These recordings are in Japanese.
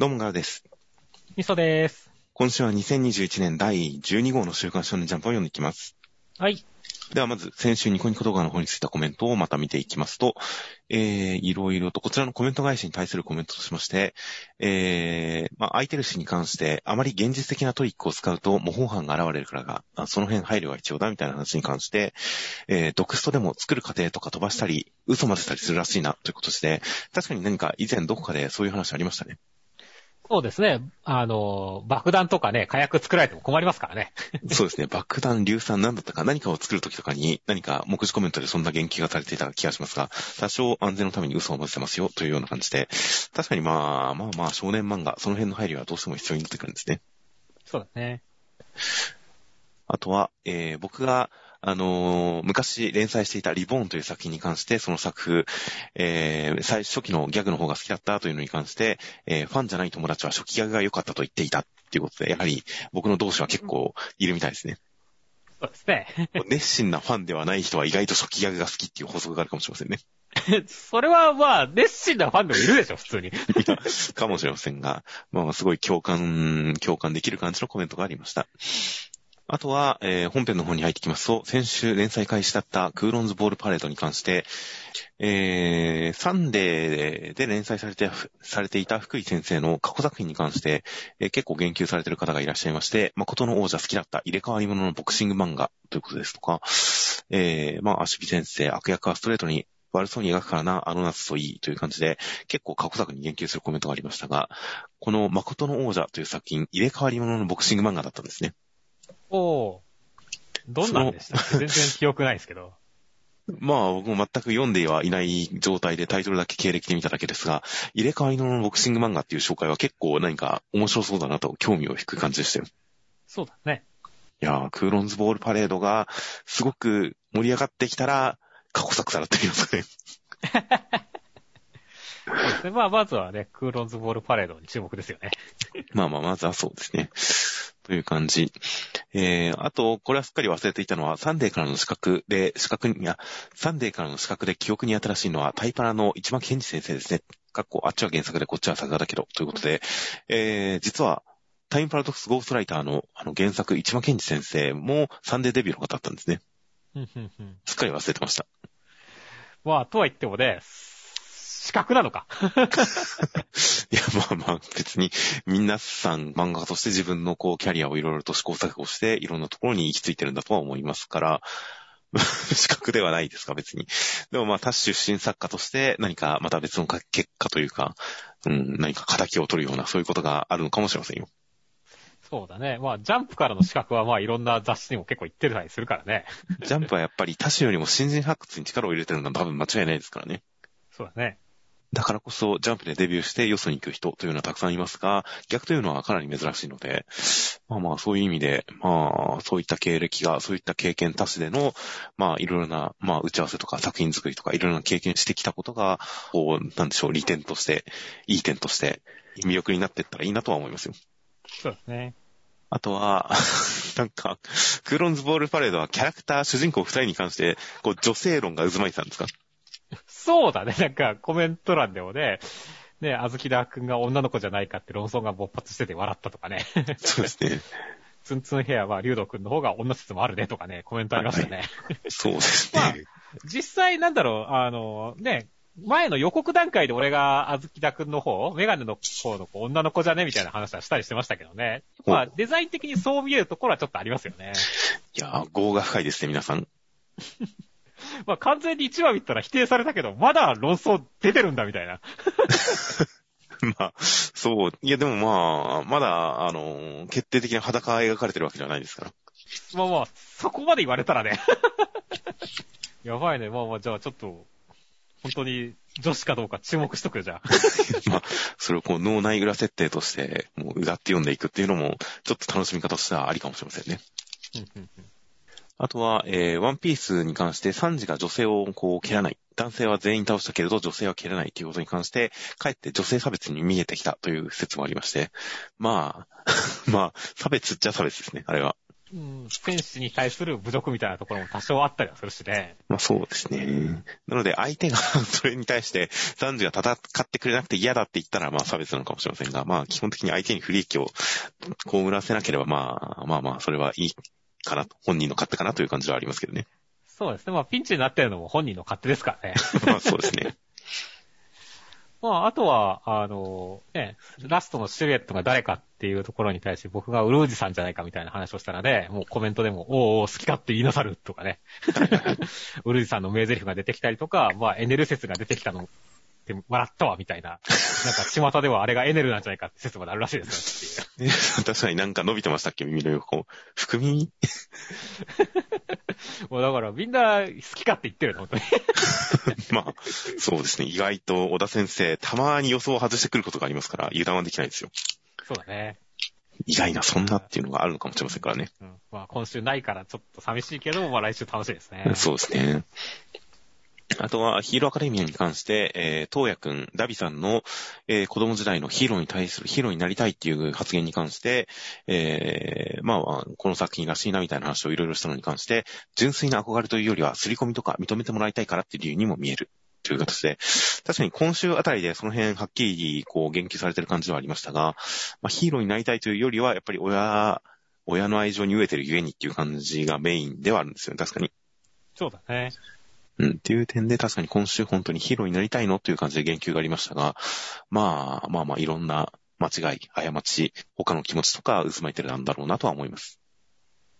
どうもガラです。みそです。今週は2021年第12号の週刊少年ジャンプを読んでいきます。はい。ではまず、先週ニコニコ動画の方についたコメントをまた見ていきますと、えー、いろいろと、こちらのコメント返しに対するコメントとしまして、えー、まあ、空いてる詩に関して、あまり現実的なトリックを使うと模倣犯が現れるからが、あその辺配慮が必要だみたいな話に関して、えー、ドクストでも作る過程とか飛ばしたり、嘘混ぜたりするらしいな、ということで、確かに何か以前どこかでそういう話ありましたね。そうですね。あの、爆弾とかね、火薬作られても困りますからね。そうですね。爆弾、硫酸、何だったか何かを作るときとかに何か目次コメントでそんな言及がされていた気がしますが、多少安全のために嘘を混ぜてますよというような感じで、確かにまあまあまあ少年漫画、その辺の配慮はどうしても必要になってくるんですね。そうだね。あとは、えー、僕が、あのー昔連載していたリボーンという作品に関して、その作風、えー、最初期のギャグの方が好きだったというのに関して、えー、ファンじゃない友達は初期ギャグが良かったと言っていたっていうことで、やはり僕の同志は結構いるみたいですね。そうですね。熱心なファンではない人は意外と初期ギャグが好きっていう法則があるかもしれませんね。それはまあ、熱心なファンでもいるでしょ、普通に。かもしれませんが、まあ、すごい共感、共感できる感じのコメントがありました。あとは、えー本編の方に入ってきますと、先週連載開始だったクーロンズボールパレードに関して、えーサンデーで連載されて、されていた福井先生の過去作品に関して、えー結構言及されている方がいらっしゃいまして、誠の王者好きだった入れ替わり者のボクシング漫画ということですとか、えーまあ、足火先生、悪役はストレートに悪そうに描くからな、あの夏といいという感じで、結構過去作に言及するコメントがありましたが、この誠の王者という作品、入れ替わり者のボクシング漫画だったんですね。おー。どんなんでした全然記憶ないですけど。まあ僕も全く読んではいない状態でタイトルだけ経歴で見ただけですが、入れ替わり者のボクシング漫画っていう紹介は結構何か面白そうだなと興味を引く感じでしたよ。そうだね。いやー、クーロンズボールパレードがすごく盛り上がってきたら、過去作さらってきますかね。そうですね。まあ、まずはね、クーロンズボールパレードに注目ですよね。まあまあ、まずはそうですね。という感じ。えー、あと、これはすっかり忘れていたのは、サンデーからの刺客で、刺客に、いや、サンデーからの刺客で記憶に新しいのは、タイパラの市真ケンジ先生ですね。かっこ、あっちは原作でこっちは作画だけど、ということで、えー、実は、タイムパラドックスゴーストライターのあの原作、市真ケンジ先生もサンデーデビューの方だったんですね。ふんふんふんすっかり忘れてました。まあ、とは言ってもね、刺客なのか。いや、まあまあ、別に、皆さん漫画家として自分のこう、キャリアをいろいろと試行錯誤して、いろんなところに行き着いてるんだとは思いますから、資格ではないですか、別に。でもまあ、他出身作家として何かまた別のか結果というか、うん、何か仇を取るような、そういうことがあるのかもしれませんよ。そうだね。まあ、ジャンプからの資格はまあ、いろんな雑誌にも結構行ってたりするからね。ジャンプはやっぱり他種よりも新人発掘に力を入れてるのは多分間違いないですからね。そうだね。だからこそ、ジャンプでデビューしてよそに行く人というのはたくさんいますが、逆というのはかなり珍しいので、まあまあそういう意味で、まあそういった経歴が、そういった経験多種での、まあいろいろな、まあ打ち合わせとか作品作りとかいろいろな経験してきたことが、こう、なんでしょう、利点として、いい点として、魅力になっていったらいいなとは思いますよ。そうですね。あとは、なんか、クーロンズボールパレードはキャラクター主人公二人に関して、こう女性論が渦巻いてたんですか？そうだね。なんかコメント欄でもね、ね、あずきだくんが女の子じゃないかって論争が勃発してて笑ったとかね。そうですね。ツンツンヘアは竜斗くんの方が女説もあるねとかね、コメントありましたね。そうですまあね。実際なんだろう、あの、ね、前の予告段階で俺があずきだくんの方、メガネの方の子女の子じゃねみたいな話はしたりしてましたけどね。まあデザイン的にそう見えるところはちょっとありますよね。いやー、業が深いですね、皆さん。まあ完全に1話見たら否定されたけど、まだ論争出てるんだみたいな。まあ、そう。いや、でもまあ、まだ、あの、決定的な裸が描かれてるわけではないですから。まあまあ、そこまで言われたらね。やばいね。まあまあ、じゃあちょっと、本当に女子かどうか注目しとくよ、じゃあ。まあ、それをこう、脳内裏設定として、もう、うがって読んでいくっていうのも、ちょっと楽しみ方としてはありかもしれませんね。あとは、えー、ワンピースに関して、サンジが女性をこう、蹴らない。男性は全員倒したけれど、女性は蹴らないということに関して、かえって女性差別に見えてきたという説もありまして、まあ、まあ、差別っちゃ差別ですね、あれは。うん、選手に対する侮辱みたいなところも多少あったりはするしね。まあそうですね。なので相手がそれに対して男女が戦ってくれなくて嫌だって言ったらまあ差別なのかもしれませんが、まあ基本的に相手に不利益を被らせなければまあまあまあそれはいいかなと、本人の勝手かなという感じはありますけどね。そうですね。まあピンチになってるのも本人の勝手ですからね。まあそうですね。まあ、あとは、あの、ね、ラストのシルエットが誰かっていうところに対して僕がウルージさんじゃないかみたいな話をしたので、もうコメントでも、おうおう好き勝手言いなさるとかね。ウルージさんの名台詞が出てきたりとか、まあ、エネル説が出てきたのって笑ったわみたいな。なんか巷ではあれがエネルなんじゃないかって説まであるらしいですよね。確かになんか伸びてましたっけ耳の横。含み もうだからみんな好き勝手言ってるの、本当に。まあ、そうですね。意外と小田先生、たまに予想を外してくることがありますから、油断はできないですよ。そうだね。意外な、そんなっていうのがあるのかもしれませんからね。うん、まあ今週ないからちょっと寂しいけど、まあ来週楽しいですね。そうですね。あとは、ヒーローアカデミアに関して、えー、東野くん、ダビさんの、えー、子供時代のヒーローに対する、ヒーローになりたいっていう発言に関して、えー、まあ、この作品らしいなみたいな話をいろいろしたのに関して、純粋な憧れというよりは、刷り込みとか認めてもらいたいからっていう理由にも見える。という形で、確かに今週あたりでその辺はっきりこう言及されてる感じはありましたが、まあ、ヒーローになりたいというよりは、やっぱり親、親の愛情に飢えてるゆえにっていう感じがメインではあるんですよね、確かに。そうだね。うん、っていう点で確かに今週本当にヒーローになりたいのという感じで言及がありましたが、まあまあまあいろんな間違い、過ち、他の気持ちとか渦巻いてるなんだろうなとは思います。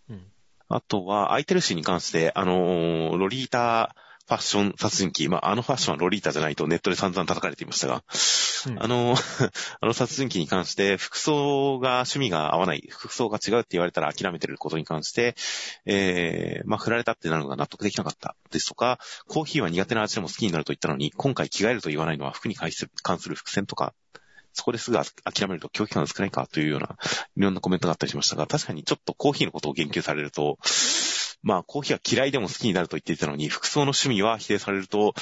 うん。あとは、空いてるシーンに関して、あのー、ロリータファッション殺人鬼、まあ、あのファッションはロリータじゃないとネットで散々叩かれていましたが、うん。あの、あの殺人鬼に関して、服装が趣味が合わない、服装が違うって言われたら諦めてることに関して、えー、まあ、振られたってなるのが納得できなかった。ですとか、コーヒーは苦手な味でも好きになると言ったのに、今回着替えると言わないのは服に関する関する伏線とか、そこですぐ諦めると狂気感が少ないかというような、いろんなコメントがあったりしましたが、確かにちょっとコーヒーのことを言及されると、まあ、コーヒーは嫌いでも好きになると言っていたのに、服装の趣味は否定されると、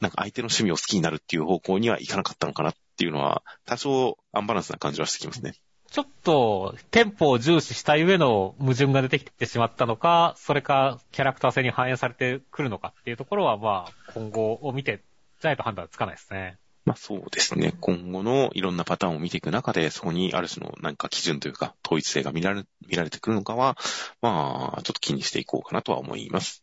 なんか相手の趣味を好きになるっていう方向にはいかなかったのかなっていうのは、多少アンバランスな感じはしてきますね。ちょっと、テンポを重視した上の矛盾が出てきてしまったのか、それか、キャラクター性に反映されてくるのかっていうところは、まあ、今後を見て、じゃないと判断つかないですね。まあそうですね。今後のいろんなパターンを見ていく中で、そこにある種の何か基準というか、統一性が見られ、見られてくるのかは、まあ、ちょっと気にしていこうかなとは思います。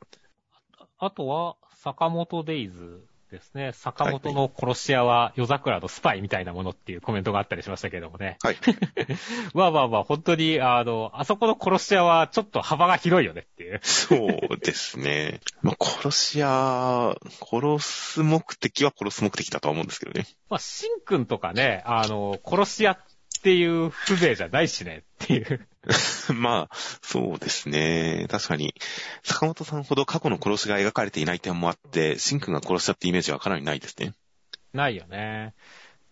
あとは、坂本デイズですね。坂本の殺し屋は夜桜のスパイみたいなものっていうコメントがあったりしましたけれどもね。はい。まあまあまあ、本当に、あの、あそこの殺し屋はちょっと幅が広いよねっていう。そうですね。まあ、殺し屋、殺す目的は殺す目的だとは思うんですけどね。まあ、シンくんとかね、あの、殺し屋っていう風情じゃないしねっていう。まあ、そうですね。確かに、坂本さんほど過去の殺しが描かれていない点もあって、シンくんが殺したってイメージはかなりないですね。ないよね。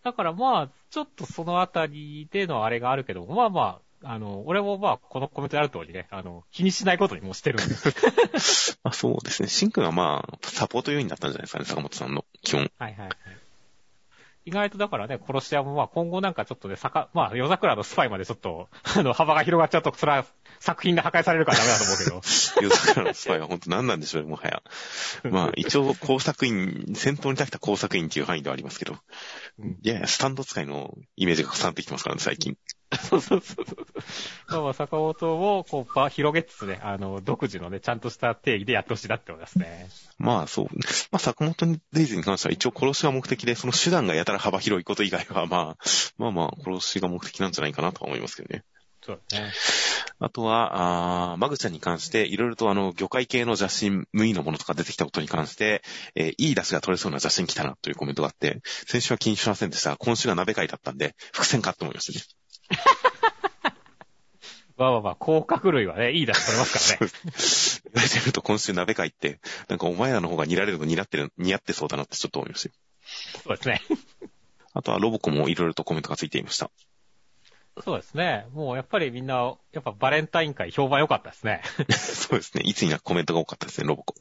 だからまあ、ちょっとそのあたりでのあれがあるけど、まあまあ、あの、俺もまあ、このコメントである通りね、あの、気にしないことにもしてるんで。まあそうですね。シンくんはまあ、サポート要員だったんじゃないですかね、坂本さんの基本。はいはいはい。意外とだからね、殺し屋もまあ今後なんかちょっとね、さか、まあ夜桜のスパイまでちょっと、あの、幅が広がっちゃうと、それは作品で破壊されるからダメだと思うけど。夜桜のスパイは本当何なんでしょうね、もはや。まあ一応工作員、戦闘に立った工作員っていう範囲ではありますけど。うんいやいや、スタンド使いのイメージが重なってきてますからね、最近。そうそうそうそう。まあまあ坂本をこう場広げつつね、あの、独自のね、ちゃんとした定義でやってほしいなって思いますね。まあそう。まあ坂本デイズに関しては一応殺しが目的で、その手段がやたら幅広いこと以外は、まあ、まあまあ殺しが目的なんじゃないかなとは思いますけどね。そうだね。あとは、あーマグちゃんに関して、いろいろとあの、魚介系の雑誌、無意のものとか出てきたことに関して、えーいい出汁が取れそうな雑誌に来たなというコメントがあって、先週は気にしませんでしたが、今週が鍋会だったんで、伏線かと思いましたね。まあまあまあ、甲殻類はね、いい出し取れますからね。言われてみると今週鍋会って、なんかお前らの方が煮られるの似合ってる、似合ってそうだなってちょっと思いましたよ。そうですね。あとはロボコもいろいろとコメントがついていました。そうですね。もうやっぱりみんな、やっぱバレンタイン会評判良かったですね。そうですね。いつになくコメントが多かったですね、ロボコ。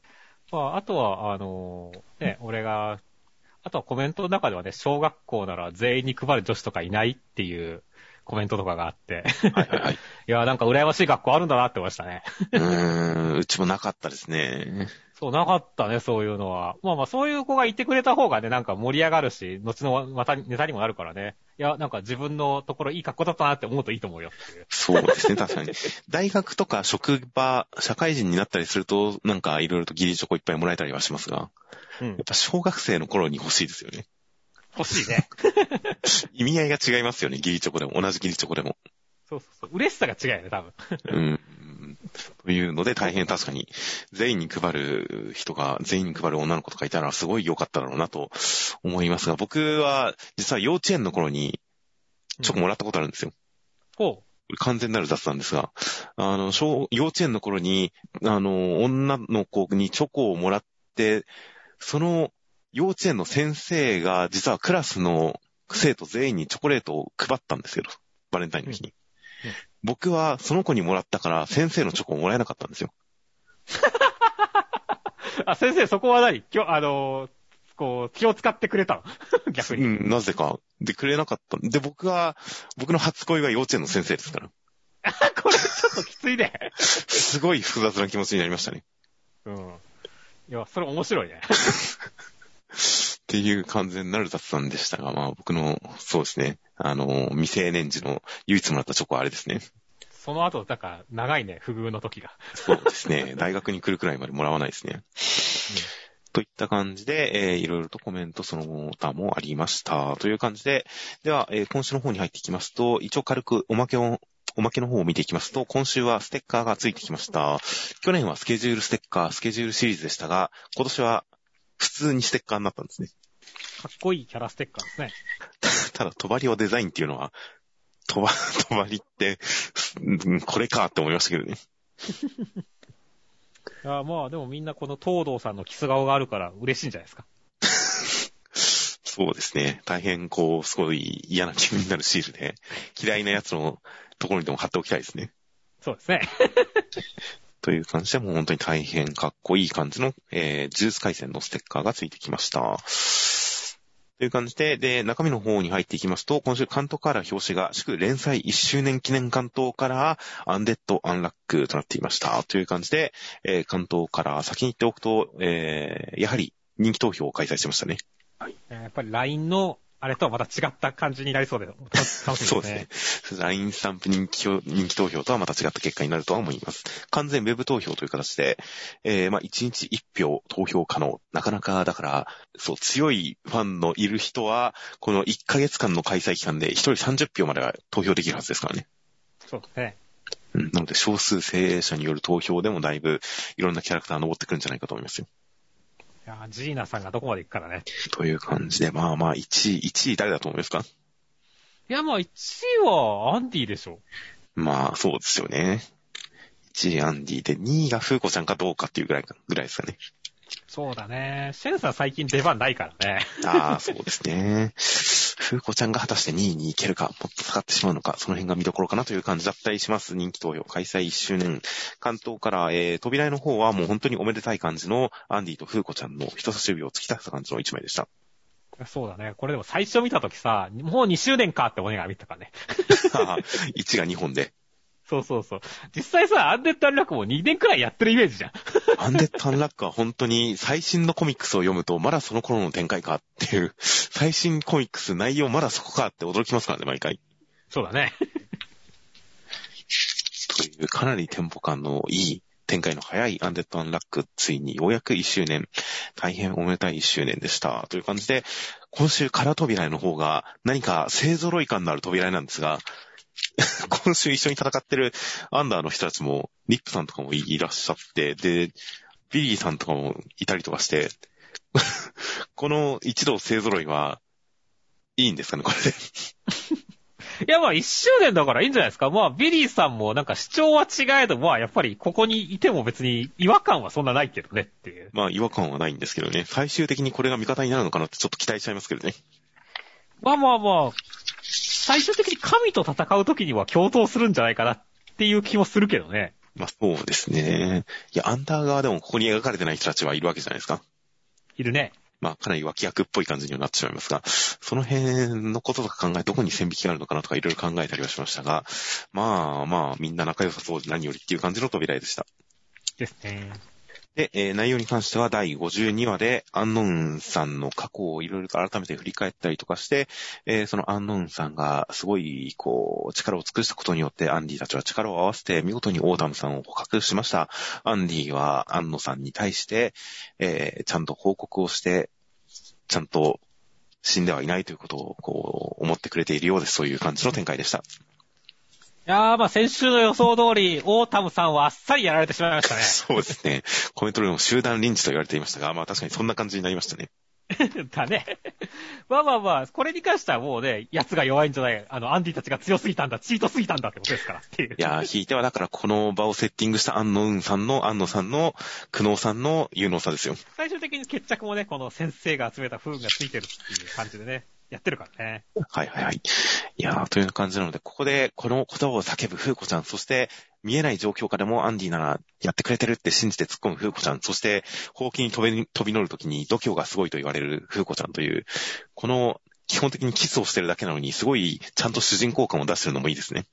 まあ、あとは、あのね、俺が、あとはコメントの中ではね、小学校なら全員に配る女子とかいないっていうコメントとかがあって。はいはいはい。いや、なんか羨ましい学校あるんだなって思いましたね。うーん、うちもなかったですね。そう、なかったね、そういうのは。まあまあ、そういう子がいてくれた方がね、なんか盛り上がるし、後のまたネタにもなるからね。いや、なんか自分のところいい格好だったなって思うといいと思うよっていう。そうですね、確かに。大学とか職場、社会人になったりすると、なんかいろいろとギリチョコいっぱいもらえたりはしますが、うんやっ。ぱ小学生の頃に欲しいですよね。欲しいね。意味合いが違いますよね、ギリチョコでも。同じギリチョコでも。そうそうそう。嬉しさが違うよね、多分。うん。というので大変確かに、全員に配る人が、全員に配る女の子とかいたらすごい良かっただろうなと思いますが、僕は実は幼稚園の頃にチョコもらったことあるんですよ。ほこれ完全なる雑談ですが、あの、小、幼稚園の頃に、あの、女の子にチョコをもらって、その幼稚園の先生が実はクラスの生徒全員にチョコレートを配ったんですけど、バレンタインの日に。うんうん僕はその子にもらったから先生のチョコをもらえなかったんですよ。う。あ、先生、そこは何？今日、あのーこう、気を使ってくれたの？逆に。うん、なぜか。で、くれなかった。で、僕は、僕の初恋は幼稚園の先生ですから。これちょっときついね。すごい複雑な気持ちになりましたね。うん。いや、それ面白いね。っていう完全なる雑談でしたが、まあ僕の、そうですね、あの、未成年時の唯一もらったチョコはあれですね。その後、なんか、長いね、不遇の時が。そうですね、大学に来るくらいまでもらわないですね。といった感じで、えーいろいろとコメントその他もありました。という感じで、では、えー今週の方に入っていきますと、一応軽くおまけを、おまけの方を見ていきますと、今週はステッカーがついてきました。去年はスケジュールステッカー、スケジュールシリーズでしたが、今年は普通にステッカーになったんですね。かっこいいキャラステッカーですね。ただ、とばりをデザインっていうのは、とば、とばりって、うんこれかって思いましたけどね。いや、まあ、でもみんなこの東堂さんのキス顔があるから嬉しいんじゃないですか。そうですね。大変、こう、すごい嫌な気分になるシールで、嫌いなやつのところにでも貼っておきたいですね。そうですね。という感じで、もう本当に大変かっこいい感じの、えー、ジュース回線のステッカーがついてきました。という感じで、で、中身の方に入っていきますと、今週関東から表紙が祝連載1周年記念関東からアンデッド・アンラックとなっていました。という感じで、えー関東から先に言っておくと、えー、やはり人気投票を開催しましたね。えーやっぱり LINE の、あれとはまた違った感じになりそうで、楽しみですね。そうですね。LINE スタンプ人気票人気投票とはまた違った結果になるとは思います。完全ウェブ投票という形で、えー、まあ、1日1票投票可能。なかなか、だから、そう、強いファンのいる人は、この1ヶ月間の開催期間で1人30票までは投票できるはずですからね。そうですね。うん。なので、少数精鋭者による投票でもだいぶ、いろんなキャラクター登ってくるんじゃないかと思いますよ。いやー、ジーナさんがどこまで行くからね。という感じで、まあまあ、1位、1位誰だと思いますか？いや、まあ、1位はアンディでしょ。まあ、そうですよね。1位アンディで、2位がフーコちゃんかどうかっていうぐらいか、ぐらいですかね。そうだね。シェンさん最近出番ないからね。ああ、そうですね。フーコちゃんが果たして2位に行けるか、もっと下がってしまうのか、その辺が見どころかなという感じだったりします。人気投票開催1周年。関東から、えー、扉絵の方はもう本当におめでたい感じのアンディとフーコちゃんの人差し指を突き出した感じの1枚でした。そうだね。これでも最初見たときさ、もう2周年かってお願い見たからね。1が2本で。そうそうそう。実際さ、アンデッドアンラックも2年くらいやってるイメージじゃん。アンデッド・アンラックは本当に最新のコミックスを読むと、まだその頃の展開かっていう、最新コミックス内容まだそこかって驚きますからね、毎回。そうだね。という、かなりテンポ感のいい、展開の早いアンデッド・アンラック、ついにようやく1周年、大変おめでたい1周年でした。という感じで、今週空扉絵の方が何か勢揃い感のある扉絵なんですが、今週一緒に戦ってるアンダーの人たちも、ニップさんとかもいらっしゃって、で、ビリーさんとかもいたりとかして、この一同勢揃いは、いいんですかね、これで。いや、まあ1周年だからいいんじゃないですか。まあ、ビリーさんもなんか主張は違えど、まあ、やっぱりここにいても別に違和感はそんなないけどねっていう。まあ、違和感はないんですけどね。最終的にこれが味方になるのかなってちょっと期待しちゃいますけどね。まあまあまあ、最終的に神と戦う時には共闘するんじゃないかなっていう気もするけどね。まあ、そうですね。いや、アンダー側でもここに描かれてない人たちはいるわけじゃないですか。いるね。まあ、かなり脇役っぽい感じにはなってしまいますが、その辺のこととか考え、どこに線引きがあるのかなとかいろいろ考えたりはしましたが、まあまあ、みんな仲良さそうで何よりっていう感じの扉絵でした。ですね。で、えー内容に関しては第52話で、アンノウンさんの過去をいろいろ改めて振り返ったりとかして、えーそのアンノウンさんがすごい、こう、力を尽くしたことによって、アンディたちは力を合わせて見事にオータムさんを捕獲しました。アンディはアンノウンさんに対して、えーちゃんと報告をして、ちゃんと死んではいないということを、こう、思ってくれているようです。そういう感じの展開でした。いやー、まあ先週の予想通り、オータムさんはあっさりやられてしまいましたね。そうですね。コメントでも集団リンチと言われていましたが、まあ確かにそんな感じになりましたね。だね。まあまあまあ、これに関してはもうね、奴が弱いんじゃない、あの、アンディたちが強すぎたんだ、チートすぎたんだってことですからっていう。いやー、ひいてはだからこの場をセッティングしたアンノウンさんの、アンノさんの、クノーさんの有能さですよ。最終的に決着もね、この先生が集めた不運がついてるっていう感じでね、やってるからね。はいはいはい。いやー、という感じなので、ここでこの言葉を叫ぶ風子ちゃん、そして見えない状況下でもアンディならやってくれてるって信じて突っ込む風子ちゃん、そして、ほうきに飛び飛び乗るときに度胸がすごいと言われる風子ちゃんという、この、基本的にキスをしてるだけなのに、すごい、ちゃんと主人公感を出してるのもいいですね。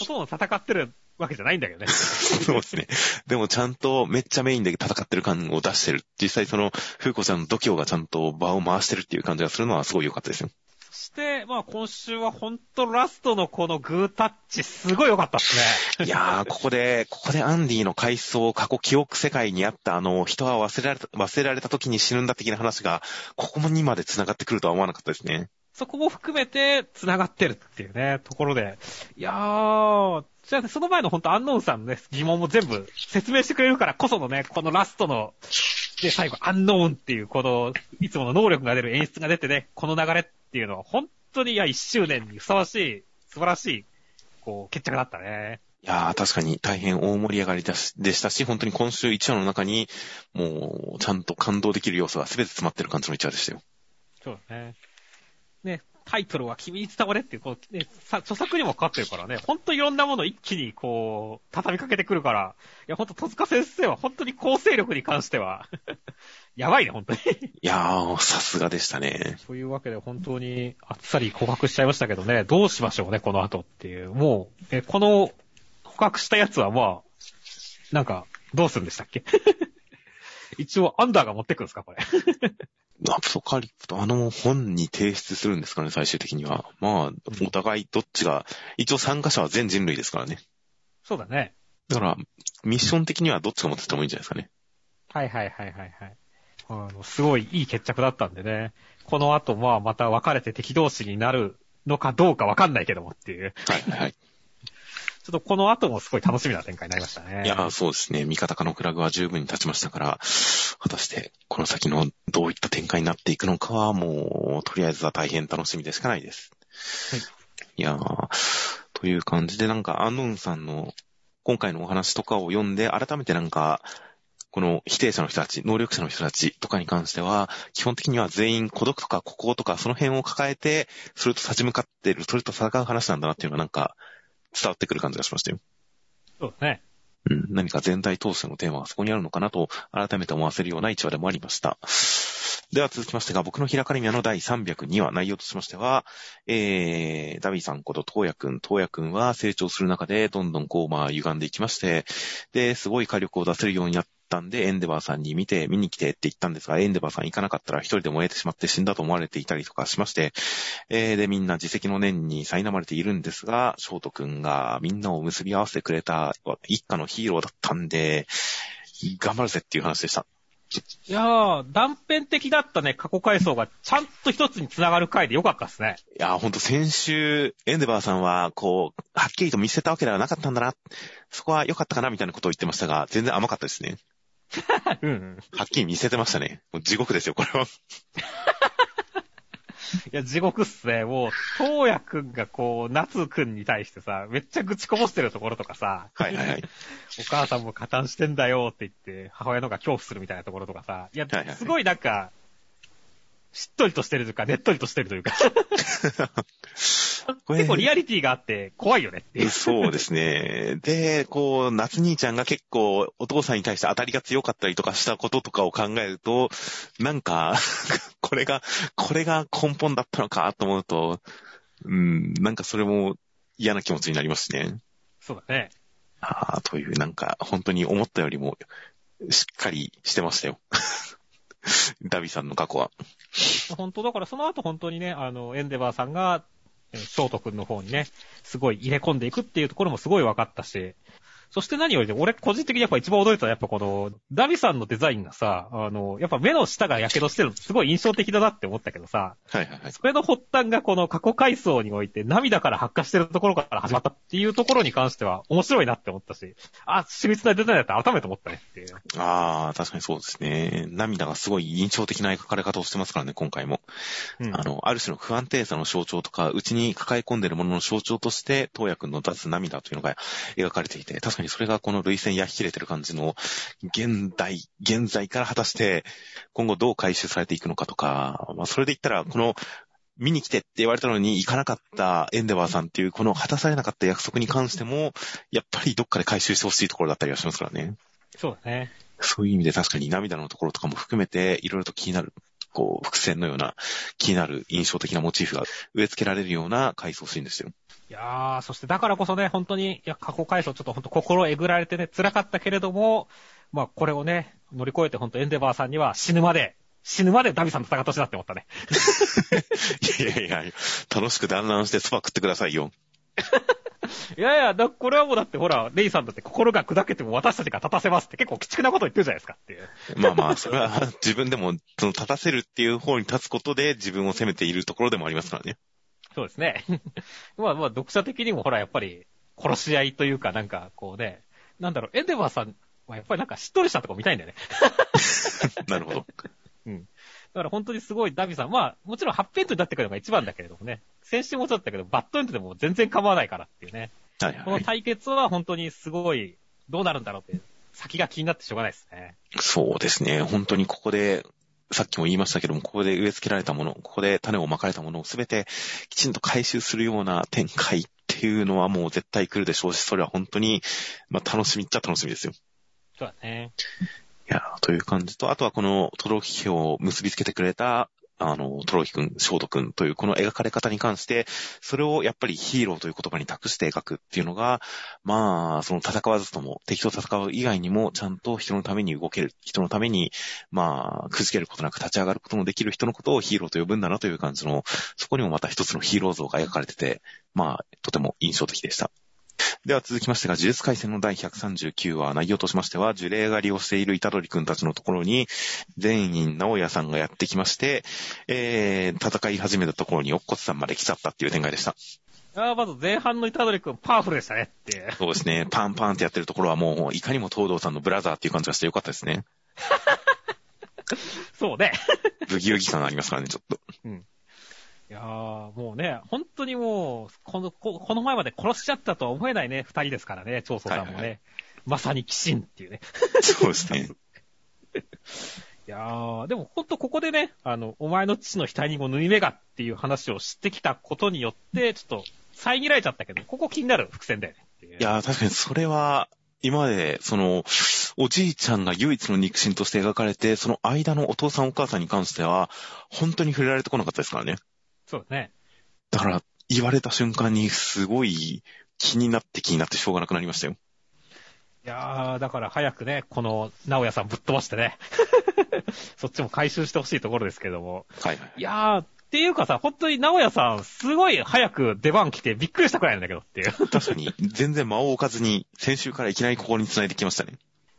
ほとんど戦ってるわけじゃないんだけどね。そうですね。でもちゃんとめっちゃメインで戦ってる感を出してる。実際その、風子ちゃんの度胸がちゃんと場を回してるっていう感じがするのはすごい良かったですよ。そして、まあ今週は本当ラストのこのグータッチ、すごい良かったっすね。いやー、ここで、ここでアンディの回想、過去記憶世界にあったあの、人は忘れられた、忘れられた時に死ぬんだ的な話が、ここにまで繋がってくるとは思わなかったですね。そこも含めて繋がってるっていうね、ところで。いやー、じゃあね、その前の本当アンノウンさんのね、疑問も全部説明してくれるからこそのね、このラストの、で、最後、アンノウンっていう、この、いつもの能力が出る演出が出てね、この流れっていうのは、本当に、いや、一周年にふさわしい、素晴らしい、こう、決着だったね。いやー、確かに大変大盛り上がりでしたし、本当に今週1話の中に、もう、ちゃんと感動できる要素が全て詰まってる感じの1話でしたよ。そうだね。ね、タイトルは君に伝われっていう、こう、ね、さ著作にもかかってるからね、ほんといろんなもの一気にこう、畳みかけてくるから、いや、ほんと戸塚先生は本当に構成力に関しては、やばいね、本当に。いやー、さすがでしたね。というわけで本当にあっさり告白しちゃいましたけどね、どうしましょうね、この後っていう。もう、え、この、告白したやつはまあ、なんか、どうするんでしたっけ？一応、アンダーが持ってくるんですか、これ。アポカリプト、あの本に提出するんですかね、最終的には。まあ、お互いどっちが、一応参加者は全人類ですからね。そうだね。だから、ミッション的にはどっちが持っててもいいんじゃないですかね。はいはいはいはいはい。あの、すごいいい決着だったんでね。この後、まあまた別れて敵同士になるのかどうかわかんないけどもっていう。はいはいはい。ちょっとこの後もすごい楽しみな展開になりましたね。いや、そうですね。味方かのクラグは十分に立ちましたから、果たして、この先のどういった展開になっていくのかは、もう、とりあえずは大変楽しみでしかないです。はい。いやー、という感じで、なんか、アンノンさんの、今回のお話とかを読んで、改めてなんか、この否定者の人たち、能力者の人たちとかに関しては、基本的には全員孤独とか孤高とかその辺を抱えて、それと立ち向かってる、それと戦う話なんだなっていうのがなんか伝わってくる感じがしましたよ。そうですね。うん、何か全体通してのテーマがそこにあるのかなと、改めて思わせるような一話でもありました。では続きましてが、僕の開かれ宮の第302話、内容としましては、えー、ダビーさんこと東野くん、東野くんは成長する中で、どんどんこう、まあ、歪んでいきまして、で、すごい火力を出せるようになったんで、エンデバーさんに見て、見に来てって言ったんですが、エンデバーさん行かなかったら一人で燃えてしまって死んだと思われていたりとかしまして、えー、で、みんな自責の念に苛まれているんですが、くんがみんなを結び合わせてくれた一家のヒーローだったんで、頑張るぜっていう話でした。いやー、断片的だったね、過去回想がちゃんと一つに繋がる回でよかったですね。いやー、ほんと先週、エンデバーさんは、こう、はっきりと見せたわけではなかったんだな。そこは良かったかなみたいなことを言ってましたが、全然甘かったですね。うんうん。はっきり見せてましたね。地獄ですよ、これは。いや、地獄っすね。もう、東野くんがこう、夏くんに対してさ、めっちゃ愚痴こぼしてるところとかさ、はいはいはい。お母さんも加担してんだよって言って、母親の方が恐怖するみたいなところとかさ、いやはいはい、すごいなんか、しっとりとしてるというか、ねっとりとしてるというか、結構リアリティがあって怖いよねっていう。そうですね。で、こう、夏兄ちゃんが結構お父さんに対して当たりが強かったりとかしたこととかを考えると、なんか、これが、これが根本だったのかと思うと、うん、なんかそれも嫌な気持ちになりますね。そうだね。ああ、という、なんか、本当に思ったよりも、しっかりしてましたよ。ダビさんの過去は。本当だからその後本当にね、あの、エンデバーさんが、えーショート君の方にね、すごい入れ込んでいくっていうところもすごい分かったし、そして何よりね、俺個人的にやっぱ一番驚いたのはやっぱこの、ダビさんのデザインがさ、あの、やっぱ目の下が火傷してるのすごい印象的だなって思ったけどさ、はいはいはい。それの発端がこの過去回想において涙から発火してるところから始まったっていうところに関しては面白いなって思ったし、あ、緻密なデザインだったら改めて思ったねっていう。ああ、確かにそうですね。涙がすごい印象的な描かれ方をしてますからね、今回も。うんあの、ある種の不安定さの象徴とか、うちに抱え込んでいるものの象徴として、東也くんの出す涙というのが描かれていて、確かにそれがこの類線焼き切れてる感じの、現代、現在から果たして、今後どう回収されていくのかとか、まあ、それで言ったら、この、見に来てって言われたのに行かなかったエンデバーさんっていう、この果たされなかった約束に関しても、やっぱりどっかで回収してほしいところだったりはしますからね。そうだね。そういう意味で確かに涙のところとかも含めて、いろいろと気になる、こう、伏線のような気になる印象的なモチーフが植え付けられるような回想シーンですよ。いやー、そしてだからこそね、本当に、いや、過去回想ちょっと本当心えぐられてね、辛かったけれども、まあこれをね、乗り越えて本当エンデバーさんには死ぬまで、死ぬまでダビさんと戦ってほしいなって思ったね。いやいやいや、楽しく団らんしてスパ食ってくださいよ。いやいや、だこれはもうだってほら、レイさんだって心が砕けても私たちが立たせますって結構鬼畜なこと言ってるじゃないですかっていう。まあまあ、それは自分でも、その立たせるっていう方に立つことで自分を責めているところでもありますからね。そうですね。まあまあ、読者的にもほら、やっぱり、殺し合いというか、なんか、こうね、なんだろう、エンデバーさんはやっぱりなんかしっとりしたとこ見たいんだよね。なるほど。うん。だから本当にすごいダビさん、まあ、もちろんハッピーエンドになってくるのが一番だけれどもね、先週もそうだったけど、バッドエンドでも全然構わないからっていうね。このはいはい。対決は本当にすごい、どうなるんだろうって、先が気になってしょうがないですね。そうですね。本当にここで、さっきも言いましたけども、ここで植え付けられたもの、ここで種をまかれたものをすべてきちんと回収するような展開っていうのはもう絶対来るでしょうし、それは本当に、まあ楽しみっちゃ楽しみですよ。そうだね。やという感じと、あとはこの、トロキを結びつけてくれた、あの、トロキくん、ショートくんというこの描かれ方に関して、それをやっぱりヒーローという言葉に託して描くっていうのが、まあ、その戦わずとも、敵と戦う以外にも、ちゃんと人のために動ける、人のために、まあ、くじけることなく立ち上がることのできる人のことをヒーローと呼ぶんだなという感じの、そこにもまた一つのヒーロー像が描かれてて、まあ、とても印象的でした。では続きましてが、呪術回戦の第139話、内容としましては、呪霊狩りをしている虎杖くんたちのところに、全員直也さんがやってきまして、えー、戦い始めたところに、おっこつさんまで来ちゃったっていう展開でした。あーまず前半のイタドリ君パワフルでしたねって。そうですね、パンパンってやってるところはもう、いかにも東堂さんのブラザーっていう感じがしてよかったですね。そうね。ブギウギ感ありますからね、ちょっと。いやー、もうね、本当にもう、この、ここの前まで殺しちゃったとは思えないね、二人ですからね、長宗さんもね。はいはいまさに鬼神っていうね。そうですね。いやー、でも本当ここでね、あの、お前の父の額にも縫い目がっていう話を知ってきたことによって、ちょっと、遮られちゃったけど、ここ気になる伏線だよねいう。いやー、確かにそれは、今まで、その、おじいちゃんが唯一の肉親として描かれて、その間のお父さんお母さんに関しては、本当に触れられてこなかったですからね。そうだね。だから、言われた瞬間にすごい気になって気になってしょうがなくなりましたよ。いやー、だから早くね、この、直哉さんぶっ飛ばしてね。そっちも回収してほしいところですけども。はいはい。いやー、っていうかさ、本当に直哉さん、すごい早く出番来てびっくりしたくらいなんだけどっていう。確かに、全然間を置かずに、先週からいきなりここに繋いできましたね。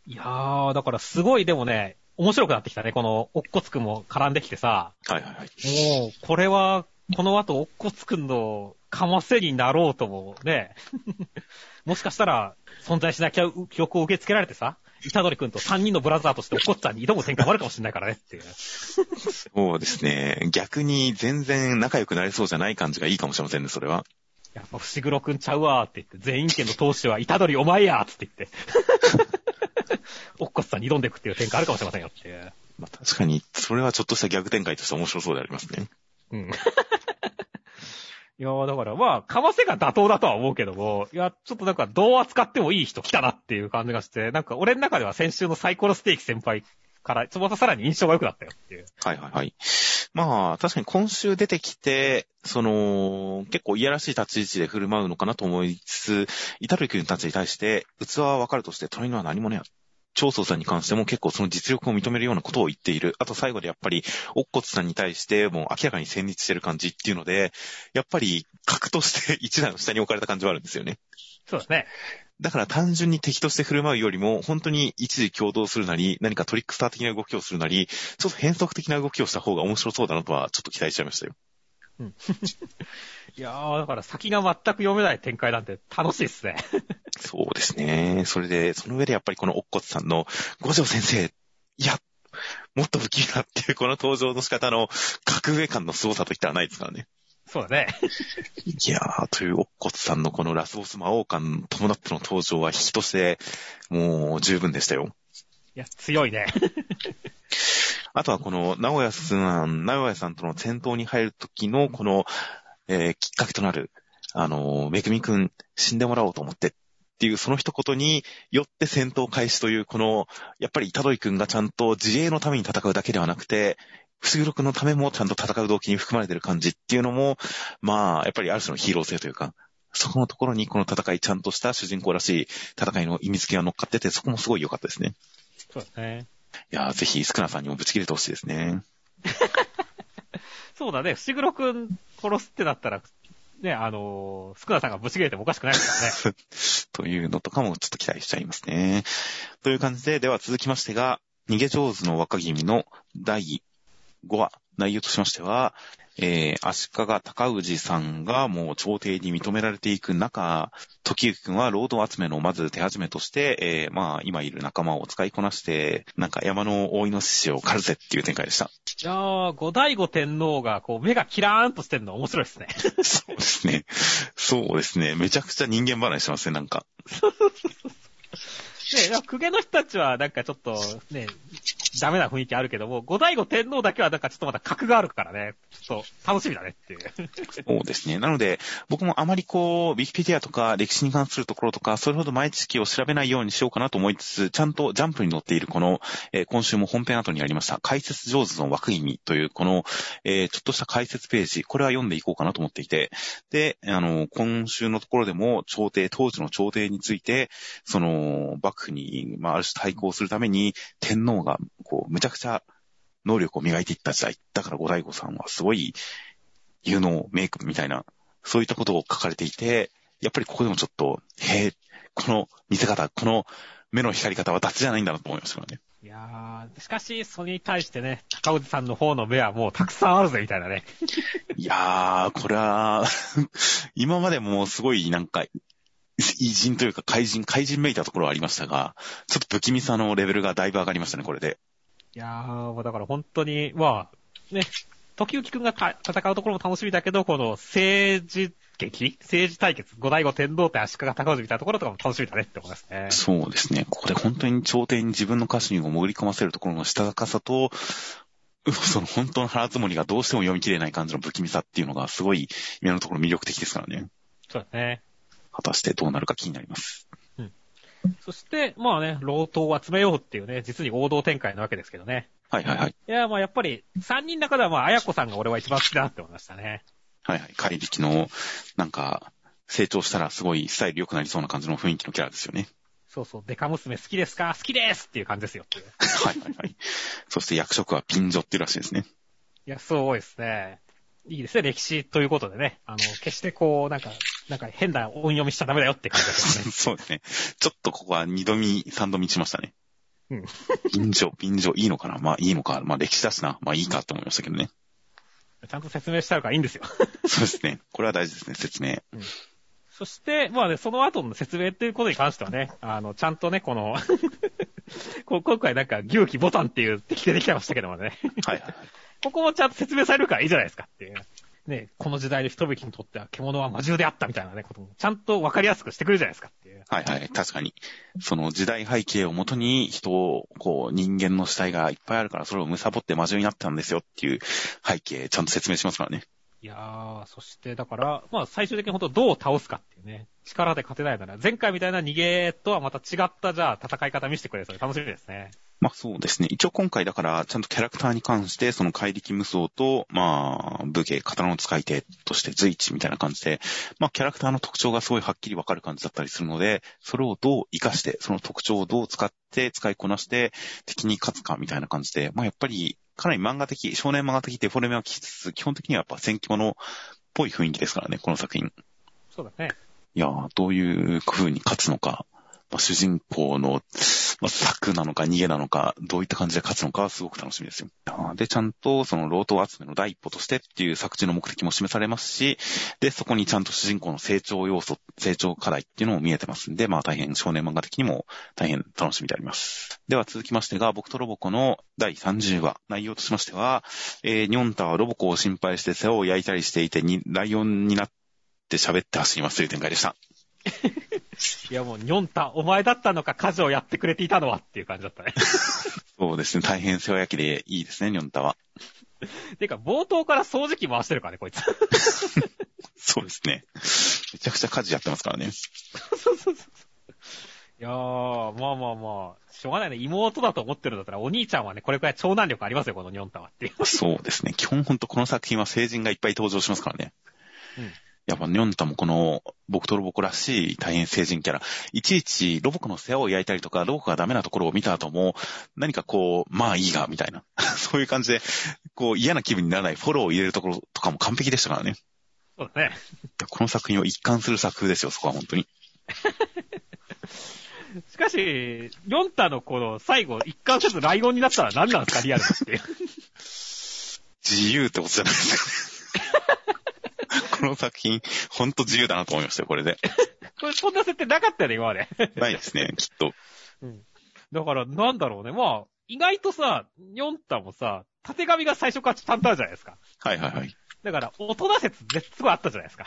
いやー、だからすごいでもね、面白くなってきたね。この、おっこつくんも絡んできてさ、はいはいはい。もう、これは、この後、おっこつくんの、かませになろうとも、ね、もしかしたら、存在しなきゃ記憶を受け付けられてさ、虎杖くんと3人のブラザーとしておっこっちゃんに挑む展開もあるかもしれないからねっていう。そうですね。逆に全然仲良くなれそうじゃない感じがいいかもしれませんね、それは。やっぱ伏黒くんちゃうわーって言って、全員権の投手は虎杖お前やーって言って、おっこっさんに挑んでいくっていう展開あるかもしれませんよっていう。まあ確かに、それはちょっとした逆展開として面白そうでありますね。うん。いやだからまあ、かませが妥当だとは思うけども、いや、ちょっとなんかどう扱ってもいい人来たなっていう感じがして、なんか俺の中では先週のサイコロステーキ先輩から、ちょっとさらに印象が良くなったよっていう。はいはいはい。まあ、確かに今週出てきて、その、結構いやらしい立ち位置で振る舞うのかなと思いつつ、イタル君たちに対して、器はわかるとして、隣には何もね。長宗さんに関しても結構その実力を認めるようなことを言っている。あと最後でやっぱり、おっこつさんに対してもう明らかに戦慄してる感じっていうので、やっぱり格として一段下に置かれた感じはあるんですよね。そうですね。だから単純に敵として振る舞うよりも、本当に一時共同するなり、何かトリックスター的な動きをするなり、ちょっと変則的な動きをした方が面白そうだなとは、ちょっと期待しちゃいましたよ。いやーだから先が全く読めない展開なんて楽しいっすね。そうですね。それで、その上でやっぱりこのおっこつさんの、五条先生、いや、もっと不気味だっていうこの登場の仕方の格上感の凄さといったらないですからね。そうだね。いやー、というおっこつさんのこのラスボス魔王感伴っての登場は引きとして、もう十分でしたよ。いや、強いね。あとはこの、直哉さん、直哉さんとの戦闘に入るときの、この、えーきっかけとなる、あの、めぐみくん、死んでもらおうと思ってっていう、その一言によって戦闘開始という、この、やっぱり板取くんがちゃんと自衛のために戦うだけではなくて、不思議録のためもちゃんと戦う動機に含まれてる感じっていうのも、まあ、やっぱりある種のヒーロー性というか、そこのところにこの戦いちゃんとした主人公らしい戦いの意味付けが乗っかってて、そこもすごい良かったですね。そうですね。いやーぜひ、スクナさんにもぶち切れてほしいですね。そうだね。伏黒くん殺すってなったら、ね、あのー、スクナさんがぶち切れてもおかしくないですからね。というのとかもちょっと期待しちゃいますね。という感じで、では続きましてが、逃げ上手の若君の第5話、内容としましては、えー、足利高氏さんがもう朝廷に認められていく中、時行くんは労働集めのまず手始めとして、えー、まあ今いる仲間を使いこなして、なんか山の大イノシシを狩るぜっていう展開でした。いやー、五醍醐天皇がこう目がキラーンとしてるの面白いですね。そうですね。そうですね。めちゃくちゃ人間離れしてますね、なんか。ね、なんか公家の人たちはなんかちょっとね、ダメな雰囲気あるけども、五醍醐天皇だけはなんかちょっとまだ格があるからね、ちょっと楽しみだねっていう。そうですね。なので、僕もあまりこう、ウィキペディアとか歴史に関するところとか、それほど前知識を調べないようにしようかなと思いつつ、ちゃんとジャンプに載っているこの、えー今週も本編後にありました、解説上手の枠意味という、この、えーちょっとした解説ページ、これは読んでいこうかなと思っていて、で、あの、今週のところでも、朝廷、当時の朝廷について、その、幕府に、まあ、ある種対抗するために、天皇が、こう、むちゃくちゃ能力を磨いていった時代。だから後醍醐さんはすごい、有能メイクみたいな、そういったことを書かれていて、やっぱりここでもちょっと、へえ、この見せ方、この目の光り方は脱じゃないんだなと思いましたからね。いやー、しかし、それに対してね、高氏さんの方の目はもうたくさんあるぜ、みたいなね。いやー、これは、今までもすごいなんか、偉人というか怪人、怪人めいたところはありましたが、ちょっと不気味さのレベルがだいぶ上がりましたね、これで。いやー、だから本当に、まあ、ね、時行くんがた戦うところも楽しみだけど、この政治劇政治対決、五醍醐天皇って足利高氏みたいなところとかも楽しみだねって思いますね。そうですね。ここで本当に朝廷に自分の家臣を潜り込ませるところのしたたかさと、その本当の腹積もりがどうしても読み切れない感じの不気味さっていうのがすごい今のところ魅力的ですからね。そうですね。果たしてどうなるか気になります。そして、まあね、老頭を集めようっていうね、実に王道展開なわけですけどね。はいはいはい。いや、まあやっぱり、三人の中ではまあ、綾子さんが俺は一番好きだなって思いましたね。はいはい。怪力の、なんか、成長したらすごいスタイル良くなりそうな感じの雰囲気のキャラですよね。そうそう、デカ娘好きですか？好きですっていう感じですよ。はいはいはい。そして役職はピンジョっていうらしいですね。いや、すごいですね。いいですね、歴史ということでね。あの、決してこう、なんか、なんか変な音読みしちゃダメだよって感じですよね。そうですね。ちょっとここは二度見、三度見しましたね。うん。ピンジョ、ピンジョいいのかな？まあいいのか。まあ歴史だしな。まあいいかと思いましたけどね。ちゃんと説明してあるからいいんですよ。そうですね。これは大事ですね、説明。そして、まあね、その後の説明っていうことに関してはね、あの、ちゃんとね、この、こ今回なんか、牛気ボタンっていう敵出てきてましたけどもね。はいはいはい。ここもちゃんと説明されるからいいじゃないですかっていう。ね、この時代の人々にとっては獣は魔獣であったみたいなね、ことも、ちゃんとわかりやすくしてくれるじゃないですかっていう。はいはい。確かに。その時代背景をもとに人を、こう、人間の死体がいっぱいあるから、それを貪って魔獣になったんですよっていう背景、ちゃんと説明しますからね。いやー、そしてだから、まあ最終的に本当どう倒すかっていうね。力で勝てないなら、前回みたいな逃げとはまた違った、じゃあ戦い方見せてくれそうで楽しみですね。まあそうですね。一応今回だから、ちゃんとキャラクターに関して、その怪力無双と、まあ、武芸、刀の使い手として随一みたいな感じで、まあキャラクターの特徴がすごいはっきりわかる感じだったりするので、それをどう活かして、その特徴をどう使って、使いこなして、敵に勝つかみたいな感じで、まあやっぱり、かなり漫画的、少年漫画的デフォルメはきつつ、基本的にはやっぱ戦記物っぽい雰囲気ですからね、この作品。そうだね。いやー、どういう風に勝つのか、まあ、主人公の、まあ、策なのか逃げなのか、どういった感じで勝つのかはすごく楽しみですよ。で、ちゃんとそのロート集めの第一歩としてっていう作中の目的も示されますし、で、そこにちゃんと主人公の成長要素、成長課題っていうのも見えてますんで、まあ大変少年漫画的にも大変楽しみであります。では続きましてが、僕とロボコの第30話、内容としましては、えー、ニョンタはロボコを心配して世話を焼いたりしていて、ライオンになって喋って走りますという展開でした。いやもう、ニョンタ、お前だったのか、家事をやってくれていたのはっていう感じだったね。そうですね。大変世話焼きでいいですね、ニョンタは。てか、冒頭から掃除機回してるからね、こいつ。そうですね。めちゃくちゃ家事やってますからね。そうそうそう。いやー、まあまあまあ、しょうがないね。妹だと思ってるんだったら、お兄ちゃんはね、これくらい長男力ありますよ、このニョンタはっていう。そうですね。基本ほんとこの作品は成人がいっぱい登場しますからね。うんやっぱニョンタもこの、僕とロボコらしい大変成人キャラ。いちいちロボコの世話を焼いたりとか、ロボコがダメなところを見た後も、何かこう、まあいいが、みたいな。そういう感じで、こう嫌な気分にならないフォローを入れるところとかも完璧でしたからね。そうだね。この作品を一貫する作風ですよ、そこは本当に。しかし、ニョンタのこの最後、一貫せずライオンになったら何なんですか、リアルって。自由ってことじゃないですかね。この作品、ほんと自由だなと思いましたよ、これで。これ、そんな設定なかったよね、今まで。ないですね、きっと。だから、なんだろうね。まあ、意外とさ、ニョンタもさ、縦紙が最初からちゃんとあるじゃないですか。はいはいはい。だから、大人説すごいあったじゃないですか。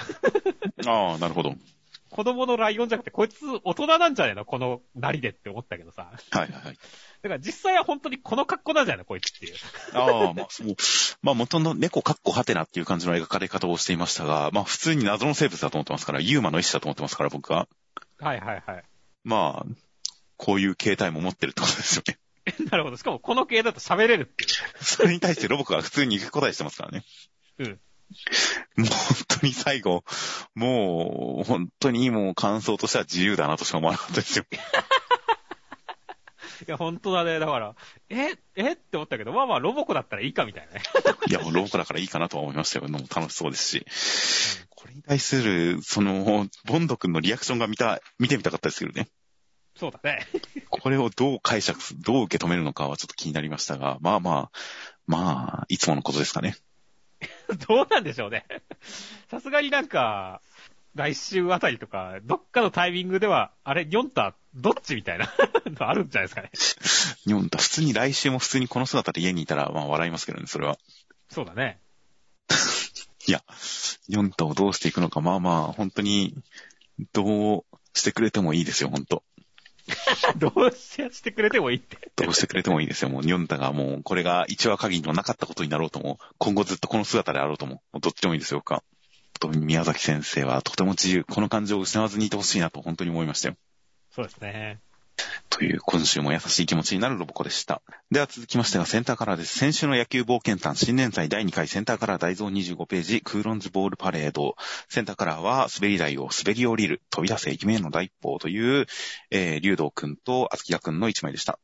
ああ、なるほど。子供のライオンじゃなくて、こいつ大人なんじゃねえの？このなりでって思ったけどさ。はいはいはい。だから実際は本当にこの格好なんじゃないのこいつっていう。ああ、まあそう。まあ元の猫かっこはてなっていう感じの描かれ方をしていましたが、まあ普通に謎の生物だと思ってますから、ユーマの意志だと思ってますから、僕は。はいはいはい。まあ、こういう形態も持ってるってことですよね。なるほど。しかもこの系だと喋れるっていそれに対してロボコが普通に答えしてますからね。う。うん。もう本当に最後、もう本当にもう感想としては自由だなとしか思わなかったですよ。いや、本当だね。だから、ええ？って思ったけど、まあまあ、ロボコだったらいいかみたいなね。いや、もうロボコだからいいかなとは思いましたよ。もう楽しそうですし。これに対する、その、ボンド君のリアクションが見た、見てみたかったですけどね。そうだね。これをどう解釈す、どう受け止めるのかはちょっと気になりましたが、まあまあ、まあ、いつものことですかね。どうなんでしょうね。さすがになんか、来週あたりとか、どっかのタイミングでは、あれ、ニョンタ、どっちみたいなの あるんじゃないですかね。ニョンタ、普通に来週も普通にこの姿で家にいたら、まあ笑いますけどね、それは。そうだね。いや、ニョンタをどうしていくのか、まあまあ、本当に、どうしてくれてもいいですよ、本当 どうししてくれてもいいって。どうしてくれてもいいですよ。もう、ニョンタがもう、これが一話限りのなかったことになろうとも、今後ずっとこの姿であろうとも、もうどっちでもいいですよ、僕は。本当に宮崎先生はとても自由、この感情を失わずにいてほしいなと本当に思いましたよ。そうですね。という、今週も優しい気持ちになるロボコでした。では続きましてはセンターカラーです。先週の野球冒険団新年祭第2回センターカラー大蔵25ページ、クーロンズボールパレード。センターカラーは滑り台を滑り降りる、飛び出せ夢への第一歩という、えー、竜道くんと厚木田くんの1枚でした。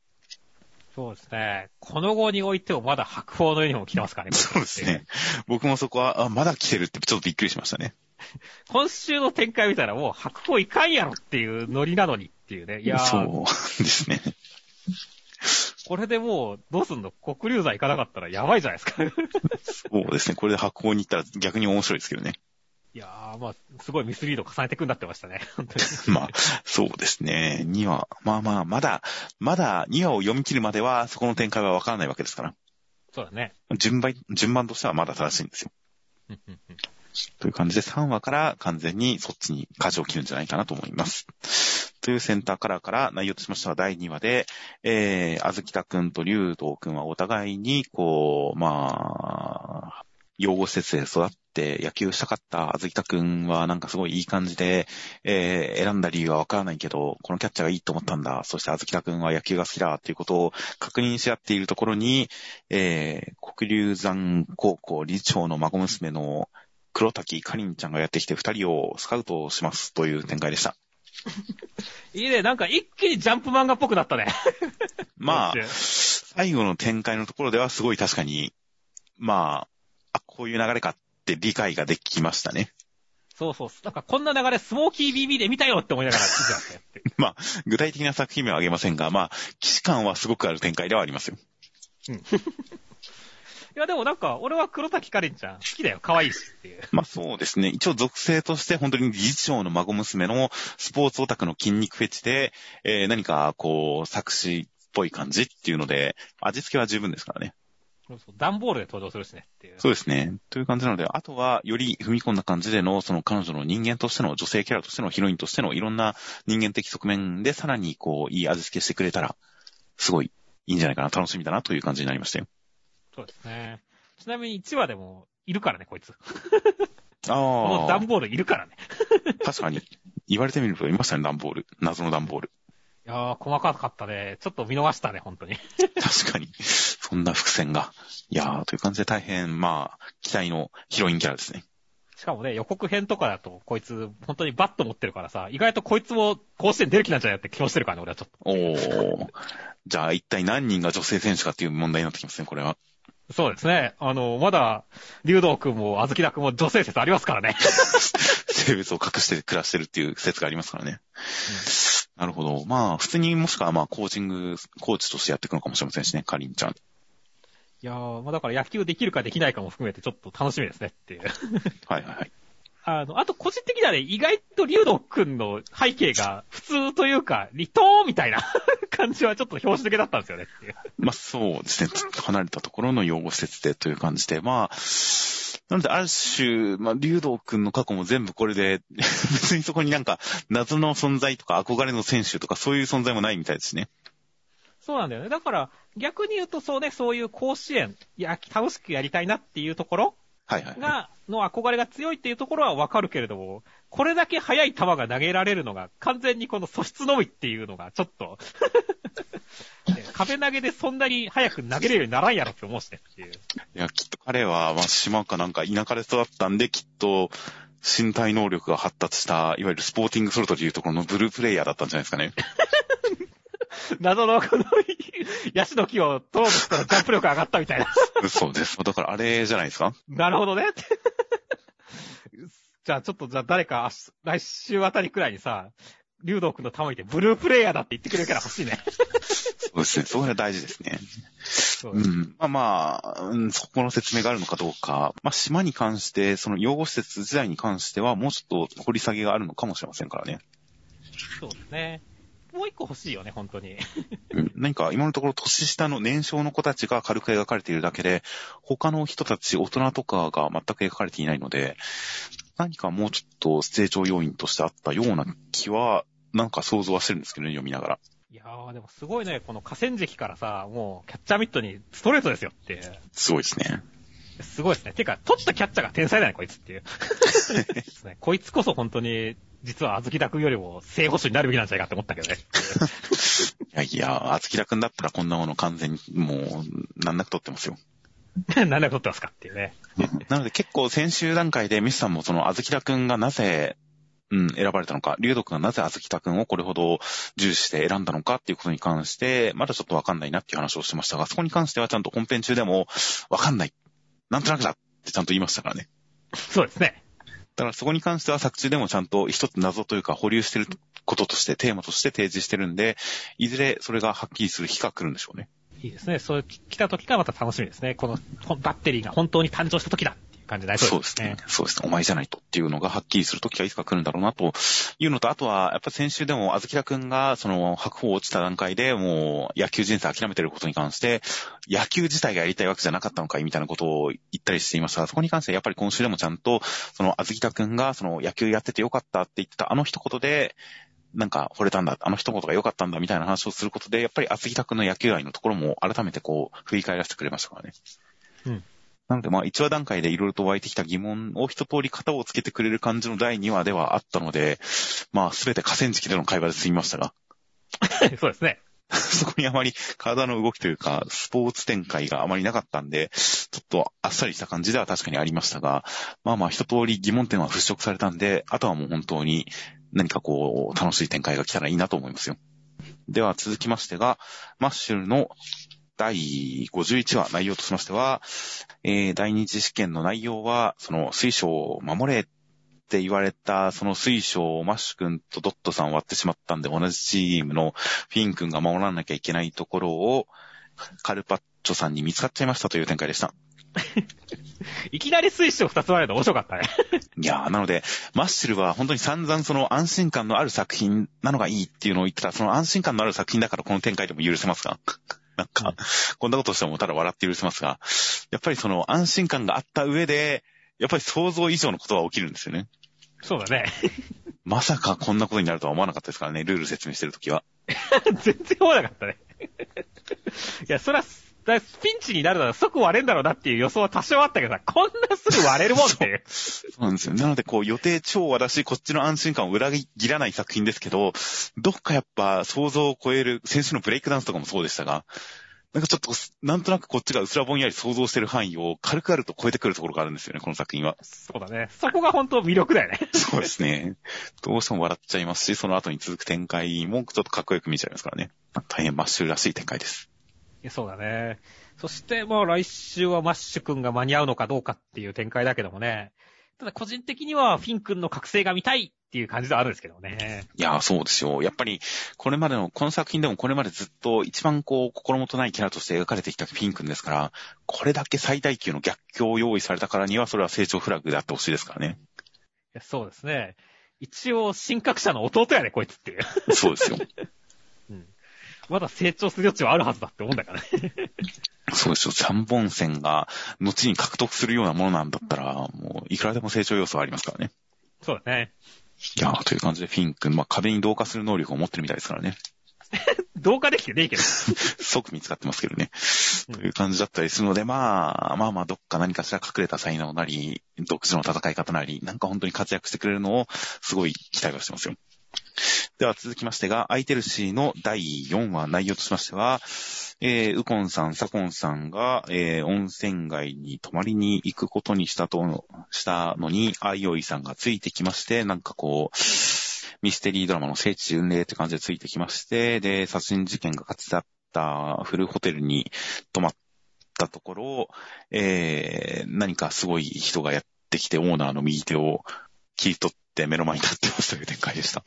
そうですね。この後においてもまだ白鵬のユニフォーム着てますからね。そうですね。僕もそこは、あ、まだ来てるってちょっとびっくりしましたね。今週の展開見たらもう白鵬いかんやろっていうノリなのにっていうね。いやーそうですね。これでもう、どうすんの？国流座行かなかったらやばいじゃないですか。そうですね。これで白鵬に行ったら逆に面白いですけどね。いやー、まあ、すごいミスリード重ねてくんだってましたね。本当に。まあ、そうですね。2話、まあまあ、まだ、まだ2話を読み切るまでは、そこの展開はわからないわけですから。そうだね。順番、順番としてはまだ正しいんですよ。という感じで3話から完全にそっちに舵を切るんじゃないかなと思います。というセンターカラーから内容としましては第2話で、えー、あずきたくんと竜道くんはお互いに、こう、まあ、養護施設で育って野球したかったあずきたくんはなんかすごいいい感じで、えー、選んだ理由はわからないけど、このキャッチャーがいいと思ったんだ。そしてあずきたくんは野球が好きだっていうことを確認し合っているところに、えー、国立山高校理事長の孫娘の黒滝かりんちゃんがやってきて二人をスカウトしますという展開でした。いいね、なんか一気にジャンプ漫画っぽくなったね。まあ、最後の展開のところではすごい確かに、まあ、あ、こういう流れかって理解ができましたね。そうそう。なんかこんな流れ、スモーキー BB で見たよって思いながら見てましたよって。まあ、具体的な作品名は挙げませんが、まあ、騎士感はすごくある展開ではありますよ。いやでもなんか、俺は黒滝かりんちゃん好きだよ。可愛いしっていう。まあそうですね。一応属性として本当に理事長の孫娘のスポーツオタクの筋肉フェチで、えー、何かこう、作詞っぽい感じっていうので、味付けは十分ですからね。そうそう、段ボールで登場するしねっていう。そうですね。という感じなので、あとはより踏み込んだ感じでの、その彼女の人間としての、女性キャラとしてのヒロインとしてのいろんな人間的側面でさらにこう、いい味付けしてくれたら、すごいいいんじゃないかな、楽しみだなという感じになりましたよ。そうですね。ちなみに1話でもいるからね、こいつ。あこの段ボールいるからね。あ、確かに。言われてみるといましたね、段ボール。謎の段ボール。いやー、細かかったね。ちょっと見逃したね、本当に。確かに。そんな伏線が。いやー、という感じで大変、まあ、期待のヒロインキャラですね。しかもね、予告編とかだと、こいつ、本当にバット持ってるからさ、意外とこいつも甲子園出る気なんじゃないって気もしてるからね、俺はちょっと。おー。じゃあ一体何人が女性選手かっていう問題になってきますね、これは。そうですね。あの、まだ、竜道くんも、あずきだくんも女性説ありますからね。性別を隠して暮らしてるっていう説がありますからね。なるほど。まあ、普通にもしくはまあ、コーチング、コーチとしてやっていくのかもしれませんしね、かりんちゃん。いやー、まあだから野球できるかできないかも含めてちょっと楽しみですねっていう。はいはいはい。あの、あと個人的にはね、意外と竜道くんの背景が普通というか、離島みたいな 感じはちょっと表紙付けだったんですよね。まあそうですね。離れたところの養護施設でという感じで、まあ、なので、ある種、まあ、竜道くんの過去も全部これで、別にそこになんか、謎の存在とか憧れの選手とかそういう存在もないみたいですね。そうなんだよね。だから、逆に言うとそうね、そういう甲子園、いや、楽しくやりたいなっていうところはいはい。が、の憧れが強いっていうところはわかるけれども、これだけ速い球が投げられるのが、完全にこの素質のみっていうのが、ちょっと ね壁投げでそんなに速く投げれるようにならんやろって思うしねっていう。いや、きっと彼は、まあ、島かなんか田舎で育ったんで、きっと、身体能力が発達した、いわゆるスポーティングソルトでいうところのブループレイヤーだったんじゃないですかね。謎のこの、ヤシの木を取ろうとしたらジャンプ力上がったみたいな。そうです。だからあれじゃないですか？なるほどね。じゃあちょっとじゃあ誰か来週あたりくらいにさ、竜道くんのたまにてブループレイヤーだって言ってくれるから欲しいね。そうですね。それは大事ですね。そううん。まあまあ、うん、そこの説明があるのかどうか。まあ島に関して、その養護施設時代に関しては、もうちょっと掘り下げがあるのかもしれませんからね。そうですね。もう一個欲しいよね、本当に。うん何か今のところ年下の年少の子たちが軽く描かれているだけで、他の人たち、大人とかが全く描かれていないので、何かもうちょっと成長要因としてあったような気は、なんか想像はしてるんですけどね、読みながら。いやー、でもすごいね、この河川敷からさ、もうキャッチャーミットにストレートですよって。すごいですね。すごいですね。てか、取ったキャッチャーが天才だね、こいつっていう。ですねこいつこそ本当に、実はあずきだくんよりも正捕手になるべきなんじゃないかって思ったけどね。いやいや、あつきらくんだったらこんなもの完全にもう、難なく取ってますよ。何だけ取ってますかっていうね。なので結構先週段階でミスさんもそのあずきらくんがなぜ、うん、選ばれたのか、竜斗くんがなぜあずきたくんをこれほど重視して選んだのかっていうことに関して、まだちょっとわかんないなっていう話をしてましたが、そこに関してはちゃんと本編中でも、わかんない。なんとなくだってちゃんと言いましたからね。そうですね。だからそこに関しては作中でもちゃんと一つ謎というか保留してることとして、テーマとして提示してるんで、いずれそれがはっきりする日が来るんでしょうね。いいですね。そう来た時がまた楽しみですね。このバッテリーが本当に誕生した時だっていう感じになりそそううですすでねね。。そうですね。お前じゃないとっていうのがはっきりする時がいつか来るんだろうなというのと、あとは、やっぱ先週でも、あずきらくんが、その、白鵬落ちた段階でもう、野球人生諦めてることに関して、野球自体がやりたいわけじゃなかったのかいみたいなことを言ったりしていましたが、そこに関してはやっぱり今週でもちゃんと、その、あずきらくんが、その、野球やっててよかったって言ってたあの一言で、なんか惚れたんだ、あの一言が良かったんだみたいな話をすることで、やっぱりあずきたくんの野球愛のところも改めてこう、振り返らせてくれましたからね。うん。なので、まあ、1話段階でいろいろと湧いてきた疑問を一通り型をつけてくれる感じの第2話ではあったので、まあ、すべて河川敷での会話で済みましたが。そうですね。そこにあまり体の動きというか、スポーツ展開があまりなかったんで、ちょっとあっさりした感じでは確かにありましたが、まあまあ一通り疑問点は払拭されたんで、あとはもう本当に何かこう、楽しい展開が来たらいいなと思いますよ。では続きましてが、マッシュルの第51話内容としましては、えー、第二次試験の内容は、その水晶を守れって言われた、その水晶をマッシュ君とドットさん割ってしまったんで、同じチームのフィン君が守らなきゃいけないところを、カルパッチョさんに見つかっちゃいましたという展開でした。いきなり水晶二つ割れるの面白かったね。いやー、なので、マッシュルは本当に散々その安心感のある作品なのがいいっていうのを言ってた、その安心感のある作品だからこの展開でも許せますか？なんか、こんなことしてもただ笑って許せますが、やっぱりその安心感があった上で、やっぱり想像以上のことは起きるんですよね。そうだね。まさかこんなことになるとは思わなかったですからね、ルール説明してるときは。全然思わなかったね。いや、そら、ピンチになるなら即割れんだろうなっていう予想は多少あったけどさ、こんなすぐ割れるもんっていう。そうなんですよ。なので、こう、予定調和だし、こっちの安心感を裏切らない作品ですけど、どっかやっぱ想像を超える、先週のブレイクダンスとかもそうでしたが、なんかちょっと、なんとなくこっちが薄らぼんやり想像してる範囲を軽々と超えてくるところがあるんですよね、この作品は。そうだね。そこが本当魅力だよね。そうですね。どうしても笑っちゃいますし、その後に続く展開もちょっとかっこよく見ちゃいますからね。大変マッシュルらしい展開です。そうだね。そして、まあ来週はマッシュ君が間に合うのかどうかっていう展開だけどもね。ただ個人的にはフィン君の覚醒が見たいっていう感じではあるんですけどね。いやー、そうですよ。やっぱり、これまでの、この作品でもこれまでずっと一番こう、心もとないキャラとして描かれてきたフィン君ですから、これだけ最大級の逆境を用意されたからには、それは成長フラグであってほしいですからね。そうですね。一応、神格者の弟やね、こいつっていう。そうですよ。うん。まだ成長する余地はあるはずだって思うんだからね。そうですよ。三本線が、後に獲得するようなものなんだったら、もう、いくらでも成長要素はありますからね。そうだね。いやー、という感じでフィン君、まあ、壁に同化する能力を持ってるみたいですからね。同化できてねえけど。即見つかってますけどね。うんという感じだったりするので、まあ、まあまあ、どっか何かしら隠れた才能なり、独自の戦い方なり、なんか本当に活躍してくれるのを、すごい期待はしてますよ。では続きましてが、アイテルシーの第4話内容としましては、えー、ウコンさん、サコンさんが、えー、温泉街に泊まりに行くことにしたと、したのに、アイオイさんがついてきまして、なんかこう、ミステリードラマの聖地巡礼って感じでついてきまして、で、殺人事件が勝ちだったフルホテルに泊まったところ、えー、何かすごい人がやってきて、オーナーの右手を切り取って目の前に立ってますという展開でした。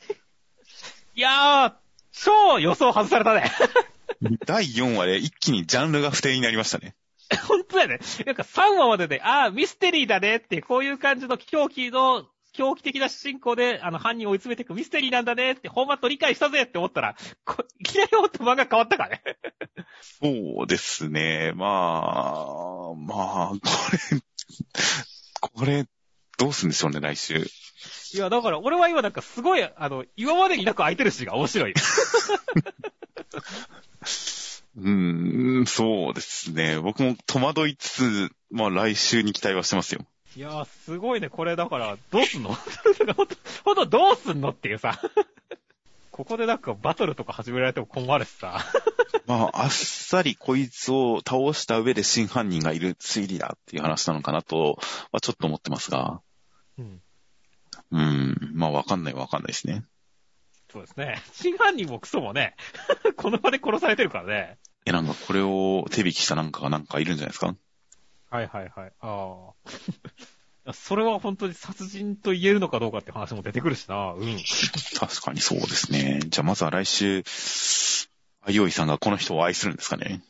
いやー、超予想外されたね。第4話で一気にジャンルが不定になりましたね。本当だよね。なんか3話までで、ああ、ミステリーだねって、こういう感じの狂気の、狂気的な主人公で、あの、犯人を追い詰めていくミステリーなんだねって、フォーマット理解したぜって思ったら、こいきなり思った漫画変わったからね。そうですね。まあ、まあ、これ、これ、どうするんでしょうね、来週。いや、だから俺は今なんかすごい、あの、今までになく空いてるしが面白い。うーん、そうですね。僕も戸惑いつつ、まあ来週に期待はしてますよ。いやー、すごいね、これだから、どうすんの？ほんと、ほんとどうすんのっていうさ。ここでなんかバトルとか始められても困るしさ。まあ、あっさりこいつを倒した上で真犯人がいる推理だっていう話なのかなと、はちょっと思ってますが。うん。うん、まあわかんないわかんないですね。そうですね。真犯人もクソもね、この場で殺されてるからね。え、なんかこれを手引きしたなんかがなんかいるんじゃないですか？はいはいはい。ああ。それは本当に殺人と言えるのかどうかって話も出てくるしな。うん。確かにそうですね。じゃあまずは来週、あいおいさんがこの人を愛するんですかね？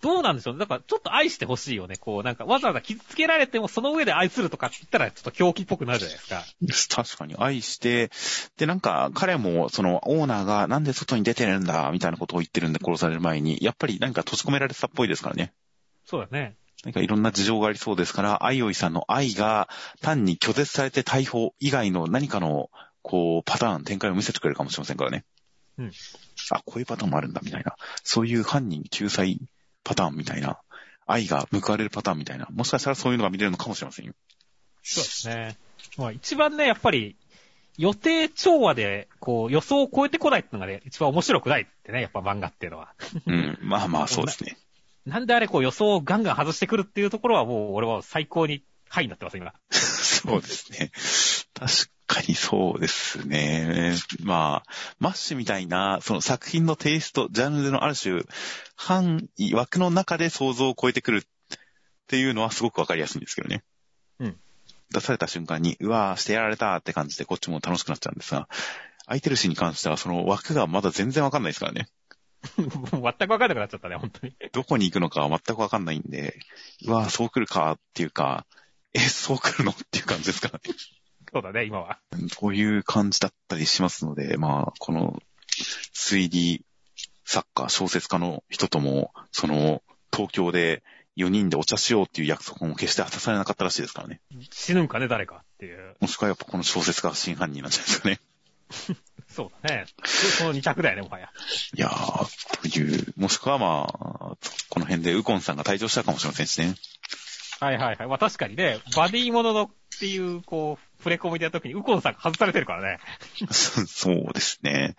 どうなんでしょう？ね。だからちょっと愛してほしいよね。こう、なんかわざわざ傷つけられてもその上で愛するとかって言ったらちょっと狂気っぽくなるじゃないですか。確かに愛して、で、なんか彼もそのオーナーがなんで外に出てるんだ、みたいなことを言ってるんで殺される前に、やっぱり何か閉じ込められてたっぽいですからね。そうだね。なんかいろんな事情がありそうですから、あいおいさんの愛が単に拒絶されて逮捕以外の何かの、こう、パターン、展開を見せてくれるかもしれませんからね。うん。あ、こういうパターンもあるんだ、みたいな。そういう犯人救済パターンみたいな、愛が報われるパターンみたいな、もしかしたらそういうのが見れるのかもしれませんよ。そうですね。まあ一番ね、やっぱり、予定調和で、こう、予想を超えてこないっていうのがね、一番面白くないってね、やっぱ漫画っていうのは。うん。まあまあ、そうですね。なんであれこう予想をガンガン外してくるっていうところはもう俺は最高にハイになってます、今。そうですね。確かにそうですね。まあ、マッシュみたいな、その作品のテイスト、ジャンルでのある種、範囲、枠の中で想像を超えてくるっていうのはすごくわかりやすいんですけどね。うん。出された瞬間に、うわーしてやられたって感じでこっちも楽しくなっちゃうんですが、空いてるシーンに関してはその枠がまだ全然わかんないですからね。もう全くわかんなくなっちゃったね、本当に。どこに行くのかは全くわかんないんで、うわーそう来るかっていうか、え、そう来るのっていう感じですからね。そうだね、今は。こういう感じだったりしますので、まあ、この推理作家、小説家の人とも、その、東京で4人でお茶しようっていう約束も決して果たされなかったらしいですからね。死ぬんかね、誰かっていう。もしくはやっぱこの小説家が真犯人なんじゃないですかね。そうだね。その二択だよね、もはや。いやー、という、もしくはまあ、この辺でウコンさんが退場したかもしれませんしね。はいはいはい。まあ確かにね、バディもののっていう、こう、触れ込みでやった時にウコンさんが外されてるからね。そ そうですね。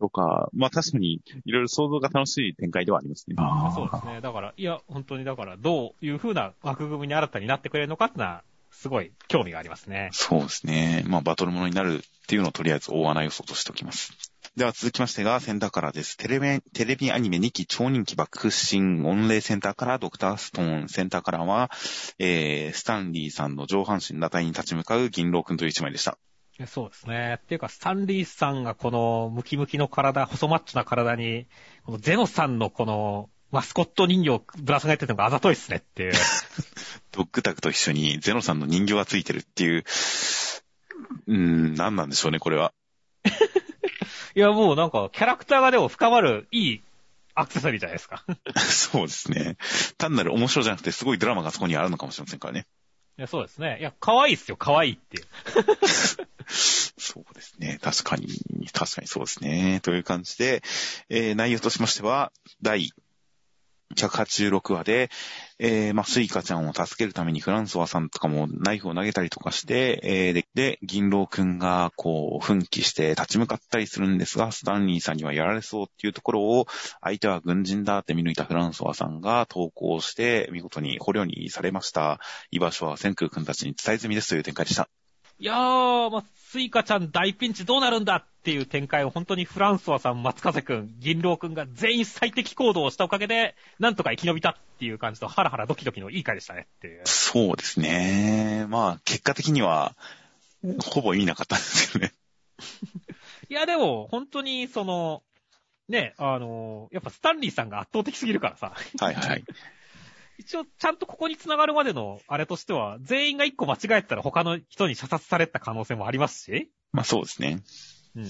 とか、まあ確かに、いろいろ想像が楽しい展開ではありますね。そうですね。だから、いや、本当にだから、どういう風な枠組みに新たになってくれるのかってのは、すごい興味がありますね。そうですね。まあ、バトルものになるっていうのをとりあえず大穴予想としておきます。では続きましてが、センターカラーです。テレビ、テレビアニメ2期超人気爆心御礼センターカラードクターストーンセンターカラーは、えー、スタンリーさんの上半身裸体に立ち向かう銀狼くんという一枚でした。そうですね。っていうか、スタンリーさんがこのムキムキの体、細マッチョな体に、このゼノさんのこのマスコット人形をぶら下げてるのがあざといっすねっていう。ドッグタグと一緒にゼノさんの人形がついてるっていう、うーん、何なんでしょうね、これは。いや、もうなんか、キャラクターがでも深まるいいアクセサリーじゃないですか。そうですね。単なる面白じゃなくて、すごいドラマがそこにあるのかもしれませんからね。いや、そうですね。いや、可愛いっすよ、可愛いっていう。そうですね。確かに、確かにそうですね。という感じで、えー、内容としましては、第186話で、えー、まあ、スイカちゃんを助けるためにフランソワさんとかもナイフを投げたりとかして、えー、で、で、銀狼くんが、こう、奮起して立ち向かったりするんですが、スタンリーさんにはやられそうっていうところを、相手は軍人だって見抜いたフランソワさんが投降して、見事に捕虜にされました。居場所は千空くんたちに伝え済みですという展開でした。いやー、まあ、スイカちゃん大ピンチどうなるんだっていう展開を本当にフランソワさん、松風くん、銀狼くんが全員最適行動をしたおかげで、なんとか生き延びたっていう感じと、ハラハラドキドキのいい回でしたねっていう。そうですね。まあ、結果的には、ほぼ意味なかったんですよね。いや、でも、本当に、その、ね、あの、やっぱスタンリーさんが圧倒的すぎるからさ。はいはい。一応、ちゃんとここに繋がるまでの、あれとしては、全員が一個間違えてたら他の人に射殺された可能性もありますし、まあそうですね。うん。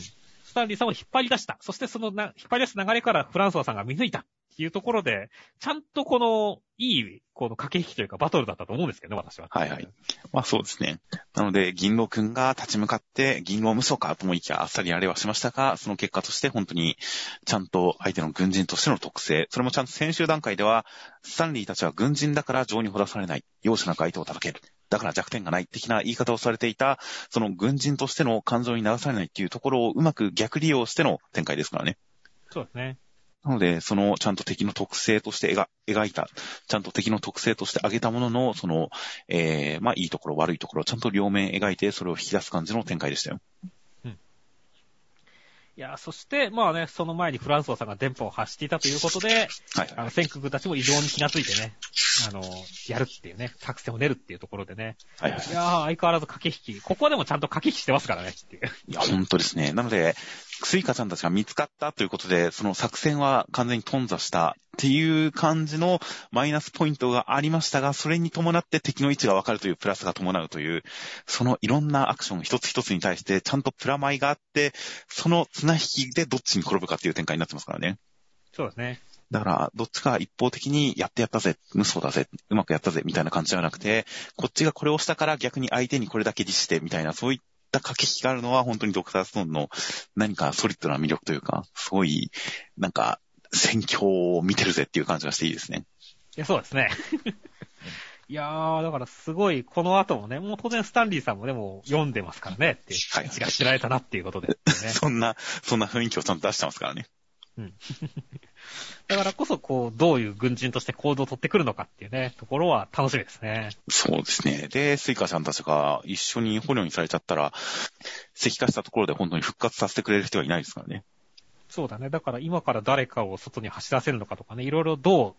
スタンリーさんを引っ張り出した。そしてそのな、引っ張り出す流れからフランソワさんが見抜いたっていうところで、ちゃんとこの、いい、この駆け引きというかバトルだったと思うんですけどね、私は。はいはい。まあそうですね。なので、銀狼くんが立ち向かって、銀狼無双かと思いきやあっさりやれはしましたが、その結果として本当に、ちゃんと相手の軍人としての特性、それもちゃんと先週段階では、スタンリーたちは軍人だから情にほだされない。容赦なく相手を叩ける。だから弱点がない的な言い方をされていた、その軍人としての感情に流されないっていうところをうまく逆利用しての展開ですからね。そうですね。なので、そのちゃんと敵の特性として描描いた、ちゃんと敵の特性として挙げたものの、その、えー、まあいいところ悪いところ、ちゃんと両面描いて、それを引き出す感じの展開でしたよ。いや、そして、まあね、その前にフランソワさんが電波を発していたということで、はいあの、戦空たちも異常に気がついてね、あの、やるっていうね、作戦を練るっていうところでね。はいはいいやー、相変わらず駆け引き。ここでもちゃんと駆け引きしてますからね、っていう。いや、本当ですね。なので、スイカちゃんたちが見つかったということで、その作戦は完全に頓挫したっていう感じのマイナスポイントがありましたが、それに伴って敵の位置がわかるというプラスが伴うという、そのいろんなアクション一つ一つに対してちゃんとプラマイがあって、その綱引きでどっちに転ぶかっていう展開になってますからね。そうですね。だから、どっちか一方的にやってやったぜ、無双だぜ、うまくやったぜ、みたいな感じではなくて、こっちがこれをしたから逆に相手にこれだけ利して、みたいな、そういったた駆け引きがあるのは、本当にドクターストーンの何かソリッドな魅力というか、すごい、なんか、戦況を見てるぜっていう感じがしていいですね。いや、そうですね。いやー、だからすごい、この後もね、もう当然スタンリーさんもでも読んでますからね、っていう。知られたなっていうことで、ね。そんな、そんな雰囲気をちゃんと出してますからね。うん。だからこそ、こう、どういう軍人として行動を取ってくるのかっていうね、ところは楽しみですね。そうですね。で、スイカちゃんたちが一緒に捕虜にされちゃったら、石化したところで本当に復活させてくれる人はいないですからね。そうだね。だから今から誰かを外に走らせるのかとかね、いろいろどう、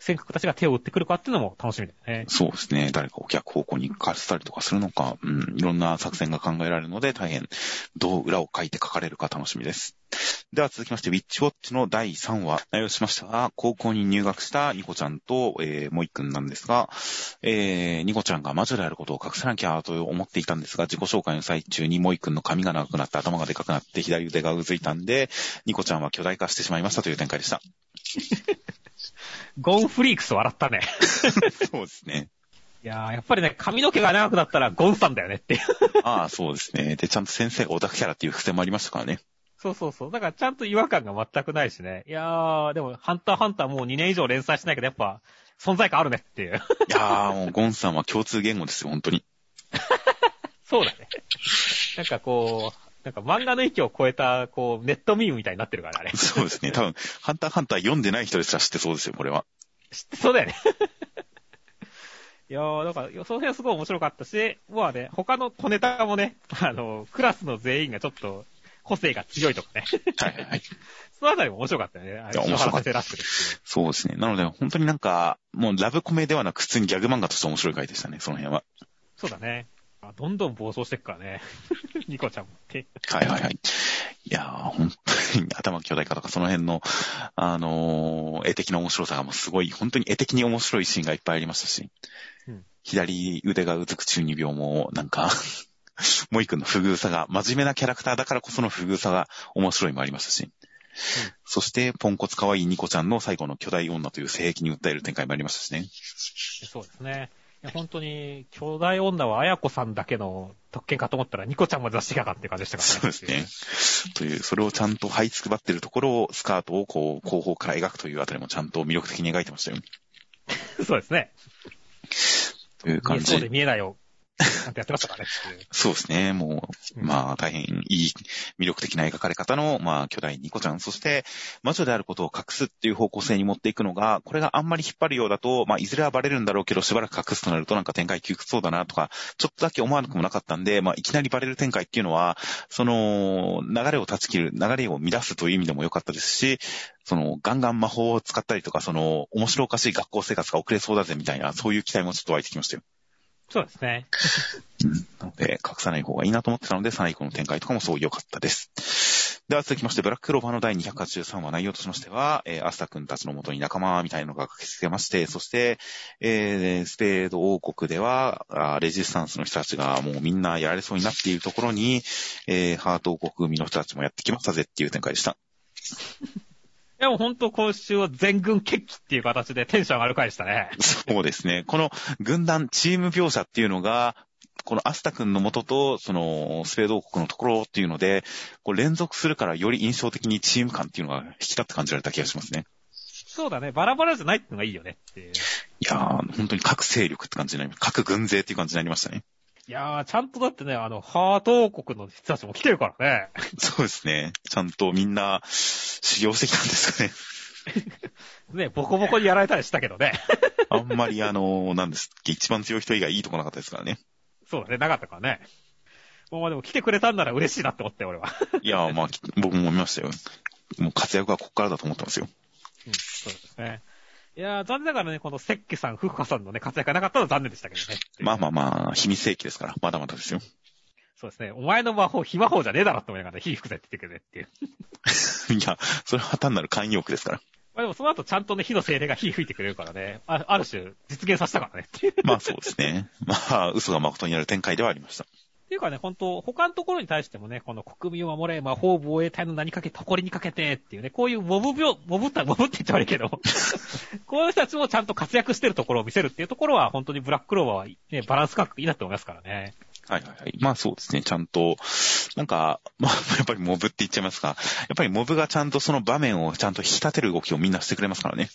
千空たちが手を打ってくるかっていうのも楽しみだよね。そうですね。誰かを逆方向に返したりとかするのか、うん、いろんな作戦が考えられるので、大変、どう裏を書いて書かれるか楽しみです。では続きまして、ウィッチウォッチの第3話、内容しましたが、高校に入学したニコちゃんと、えー、モイ君なんですが、えー、ニコちゃんが魔女であることを隠さなきゃと思っていたんですが、自己紹介の最中にモイ君の髪が長くなって頭がでかくなって左腕がうずいたんで、ニコちゃんは巨大化してしまいましたという展開でした。ゴンフリークス笑ったね。そうですね。いやー、やっぱりね、髪の毛が長くなったらゴンさんだよねっていう。ああ、そうですね。で、ちゃんと先生がオタクキャラっていう伏線もありましたからね。そうそうそう。だからちゃんと違和感が全くないしね。いやー、でも、ハンターハンターもう2年以上連載してないけど、やっぱ、存在感あるねっていう。いやー、もうゴンさんは共通言語ですよ、本当に。そうだね。なんかこう、なんか漫画の域を超えた、こう、ネットミームみたいになってるからね。そうですね。多分、ハンターハンター読んでない人ですら知ってそうですよ、これは。知ってそうだよね。いやー、だから、その辺はすごい面白かったし、まあね、他の小ネタもね、あの、クラスの全員がちょっと、個性が強いとかね。はいはいはい。そのあたりも面白かったよね。あいや面白かったそうですね。なので、本当になんか、もうラブコメではなく普通にギャグ漫画として面白い回でしたね、その辺は。そうだね。あどんどん暴走してくからね。ニコちゃんもって。はいはいはい。いやー、本当に頭巨大化とかその辺の、あのー絵的な面白さがもうすごい、本当に絵的に面白いシーンがいっぱいありましたし、うん左腕がうずく中二病も、なんか、モイ君の不遇さが、真面目なキャラクターだからこその不遇さが面白いもありましたし、そして、ポンコツ可愛いニコちゃんの最後の巨大女という性癖に訴える展開もありましたしね。そうですね。いや、本当に、兄弟女は綾子さんだけの特権かと思ったら、ニコちゃんも出してきたかって感じでしたからね。そうですね。という、それをちゃんと這いつくばってるところを、スカートをこう、後方から描くというあたりもちゃんと魅力的に描いてましたよ。そうですね。という感見えそうでじ。見えないを、ちゃんとやってましたからね。そうですね。もう、うんまあ、大変いい、魅力的な描かれ方の、まあ、巨大ニコちゃん。そして、魔女であることを隠すっていう方向性に持っていくのが、これがあんまり引っ張るようだと、まあ、いずれはバレるんだろうけど、しばらく隠すとなるとなんか展開窮屈そうだなとか、ちょっとだけ思わなくもなかったんで、まあ、いきなりバレる展開っていうのは、その、流れを断ち切る、流れを乱すという意味でも良かったですし、その、ガンガン魔法を使ったりとか、その、面白おかしい学校生活が遅れそうだぜみたいな、そういう期待もちょっと湧いてきましたよ。そうですね。なので、隠さない方がいいなと思ってたので、最後の展開とかもそう良かったです。では続きまして、ブラッククローバーの第283話内容としましては、えー、アスタ君たちの元に仲間みたいなのが駆けつけまして、そして、えー、スペード王国では、レジスタンスの人たちがもうみんなやられそうになっているところに、えー、ハート王国組の人たちもやってきましたぜっていう展開でした。いや、もう本当今週は全軍決起っていう形でテンション上がる回でしたね。そうですね。この軍団、チーム描写っていうのが、このアスタ君の元と、その、スペード王国のところっていうので、こう連続するからより印象的にチーム感っていうのが引き立って感じられた気がしますね。そうだね。バラバラじゃないってのがいいよねっていう。いやー、本当に各勢力って感じになりました。各軍勢っていう感じになりましたね。いやー、ちゃんとだってね、あの、ハート王国の人たちも来てるからね。そうですね。ちゃんとみんな修行してきたんですかね。ね、ボコボコにやられたりしたけどね。あんまりあの、なんですっけ、一番強い人以外いいとこなかったですからね。そうだね、なかったからね。まあでも来てくれたんなら嬉しいなって思ったよ、俺は。いやー、まあ、僕も見ましたよ。もう活躍はここからだと思ってますよ。うん、そうですね。いやー、残念ながらね、このセッケさん、フッカさんのね、活躍がなかったのは残念でしたけどね。まあまあまあ、秘密兵器ですから、まだまだですよ。そうですね。お前の魔法、非魔法じゃねえだろって思いながら、火吹くぜって言ってくれっていう。いや、それは単なる慣用句ですから。まあでもその後ちゃんとね、火の精霊が火吹いてくれるからね、あある種実現させたからねっていう。まあそうですね。まあ、嘘が誠になる展開ではありました。っていうかね、本当他のところに対してもね、この国民を守れ、魔法防衛隊の名にかけ、誇りにかけてっていうね、こういうモブ病、モブった、モブって言って悪いけど、こういう人たちもちゃんと活躍してるところを見せるっていうところは、本当にブラッククローバーは、ね、バランス感覚いいなと思いますからね。はいはいはい。まあそうですね。ちゃんと、なんか、まあ やっぱりモブって言っちゃいますが、やっぱりモブがちゃんとその場面をちゃんと引き立てる動きをみんなしてくれますからね。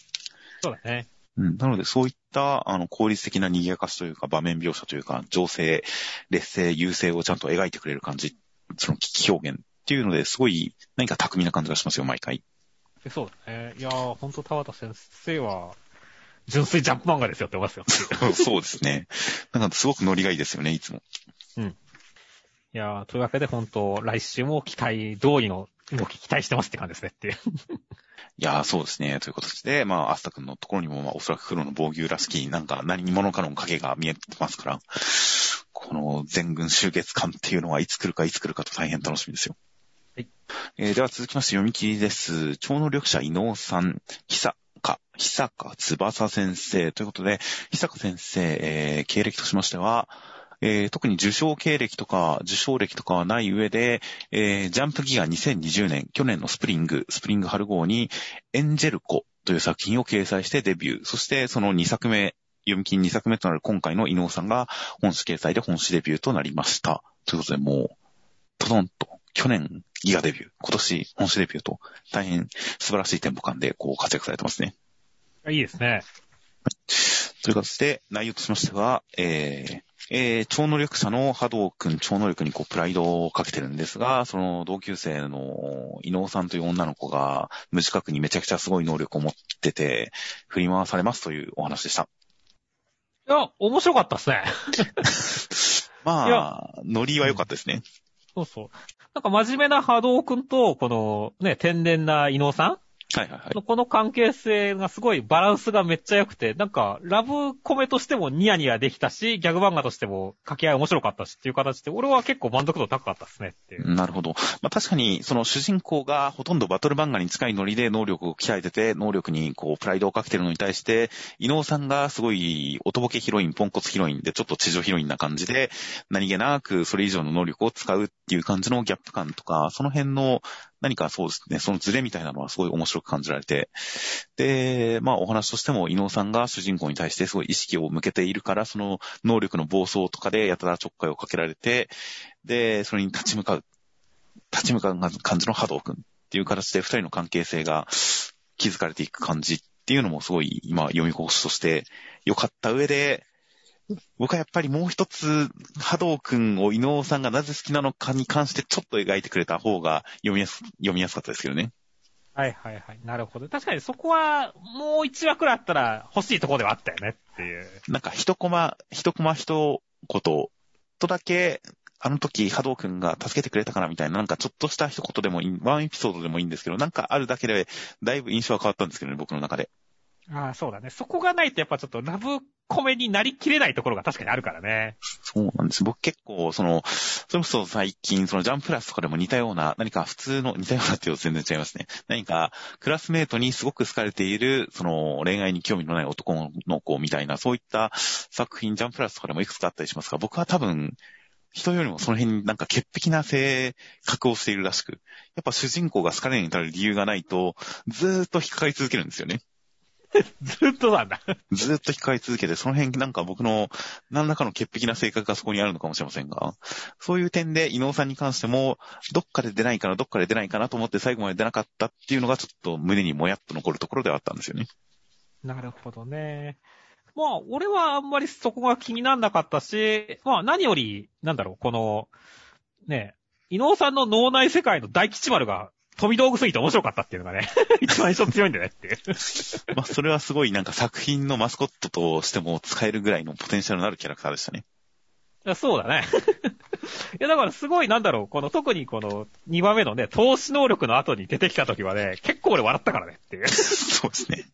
そうだね。うん。なので、そういった、あの、効率的な賑やかしというか、場面描写というか、情勢、劣勢、優勢をちゃんと描いてくれる感じ、その危機表現っていうので、すごい、何か巧みな感じがしますよ、毎回。でそうだね。いやー、ほんと田畑先生は、純粋ジャンプ漫画ですよって思いますよ。そうですね。なんか、すごくノリがいいですよね、いつも。いやー、というわけで本当、来週も期待通りの動き期待してますって感じですねっていう。いやー、そうですね。ということで、まあ、アスタ君のところにも、まあ、おそらく黒の防御らしき、なんか、何者かの影が見えてますから、この全軍集結感っていうのはいつ来るかいつ来るかと大変楽しみですよ。はい。えーでは続きまして読み切りです。超能力者伊能さん、久か、久か翼先生ということで、久か先生、えー経歴としましては、えー特に受賞経歴とか、受賞歴とかはない上で、えージャンプギガ2020年、去年のスプリング、スプリング春号に、エンジェルコという作品を掲載してデビュー。そしてその2作目、読み切り2作目となる今回の伊能さんが本誌掲載で本誌デビューとなりました。ということでもう、トドンと、去年ギガデビュー、今年本誌デビューと、大変素晴らしいテンポ感でこう活躍されてますね。いいですね。という形で、内容としましては、えーえー超能力者の波動くん、超能力にこう、プライドをかけてるんですが、その同級生の伊能さんという女の子が、無自覚にめちゃくちゃすごい能力を持ってて、振り回されますというお話でした。いや、面白かったですね。まあ、ノリは良かったですね。そうそう。なんか真面目な波動くんと、このね、天然な伊能さはいはいはい。んこの関係性がすごいバランスがめっちゃ良くて、なんか、ラブコメとしてもニヤニヤできたし、ギャグ漫画としても掛け合い面白かったしっていう形で、俺は結構満足度高かったですねっていう。なるほど。まあ確かに、その主人公がほとんどバトル漫画に近いノリで能力を鍛えてて、能力にこう、プライドをかけてるのに対して、伊能さんがすごい、おとぼけヒロイン、ポンコツヒロインで、ちょっと地上ヒロインな感じで、何気なくそれ以上の能力を使うっていう感じのギャップ感とか、その辺の、何かそうですね、そのズレみたいなのはすごい面白く感じられて、で、まあお話としても伊能さんが主人公に対してすごい意識を向けているから、その能力の暴走とかでやたらちょっかいをかけられて、で、それに立ち向かう立ち向かう感じの波動くんっていう形で二人の関係性が築かれていく感じっていうのもすごい今読み越しとして良かった上で、僕はやっぱりもう一つ、波動くんを伊能さんがなぜ好きなのかに関してちょっと描いてくれた方が読みやす、読みやすかったですけどね。はいはいはい。なるほど。確かにそこは、もう一話くらいあったら欲しいところではあったよねっていう。なんか一コマ、一コマ一言とだけ、あの時波動くんが助けてくれたからみたいな、なんかちょっとした一言でもいい、ワンエピソードでもいいんですけど、なんかあるだけで、だいぶ印象は変わったんですけどね、僕の中で。ああ、そうだね。そこがないとやっぱちょっとラブコメになりきれないところが確かにあるからね。そうなんです。僕結構、その、それこそ最近、そのジャンプラスとかでも似たような、何か普通の、似たようなっていうと全然違いますね。何か、クラスメートにすごく好かれている、その、恋愛に興味のない男の子みたいな、そういった作品、ジャンプラスとかでもいくつかあったりしますが、僕は多分、人よりもその辺になんか潔癖な性格をしているらしく、やっぱ主人公が好かれるに至る理由がないと、ずーっと引っかかり続けるんですよね。ずっとなんだ。ずーっと引っかかり続けて、その辺なんか僕の何らかの潔癖な性格がそこにあるのかもしれませんが、そういう点で伊能さんに関しても、どっかで出ないかな、どっかで出ないかなと思って最後まで出なかったっていうのがちょっと胸にもやっと残るところではあったんですよね。なるほどね。まあ、俺はあんまりそこが気にならなかったし、まあ何より、なんだろう、この、ね、伊能さんの脳内世界の大吉丸が飛び道具すぎて面白かったっていうのがね、一番印象強いんだよねっていう。まあそれはすごいなんか作品のマスコットとしても使えるぐらいのポテンシャルのあるキャラクターでしたね。そうだね。いや、だからすごいなんだろう、この特にこの2番目のね、投資能力の後に出てきた時はね、結構俺笑ったからねっていう。そうですね。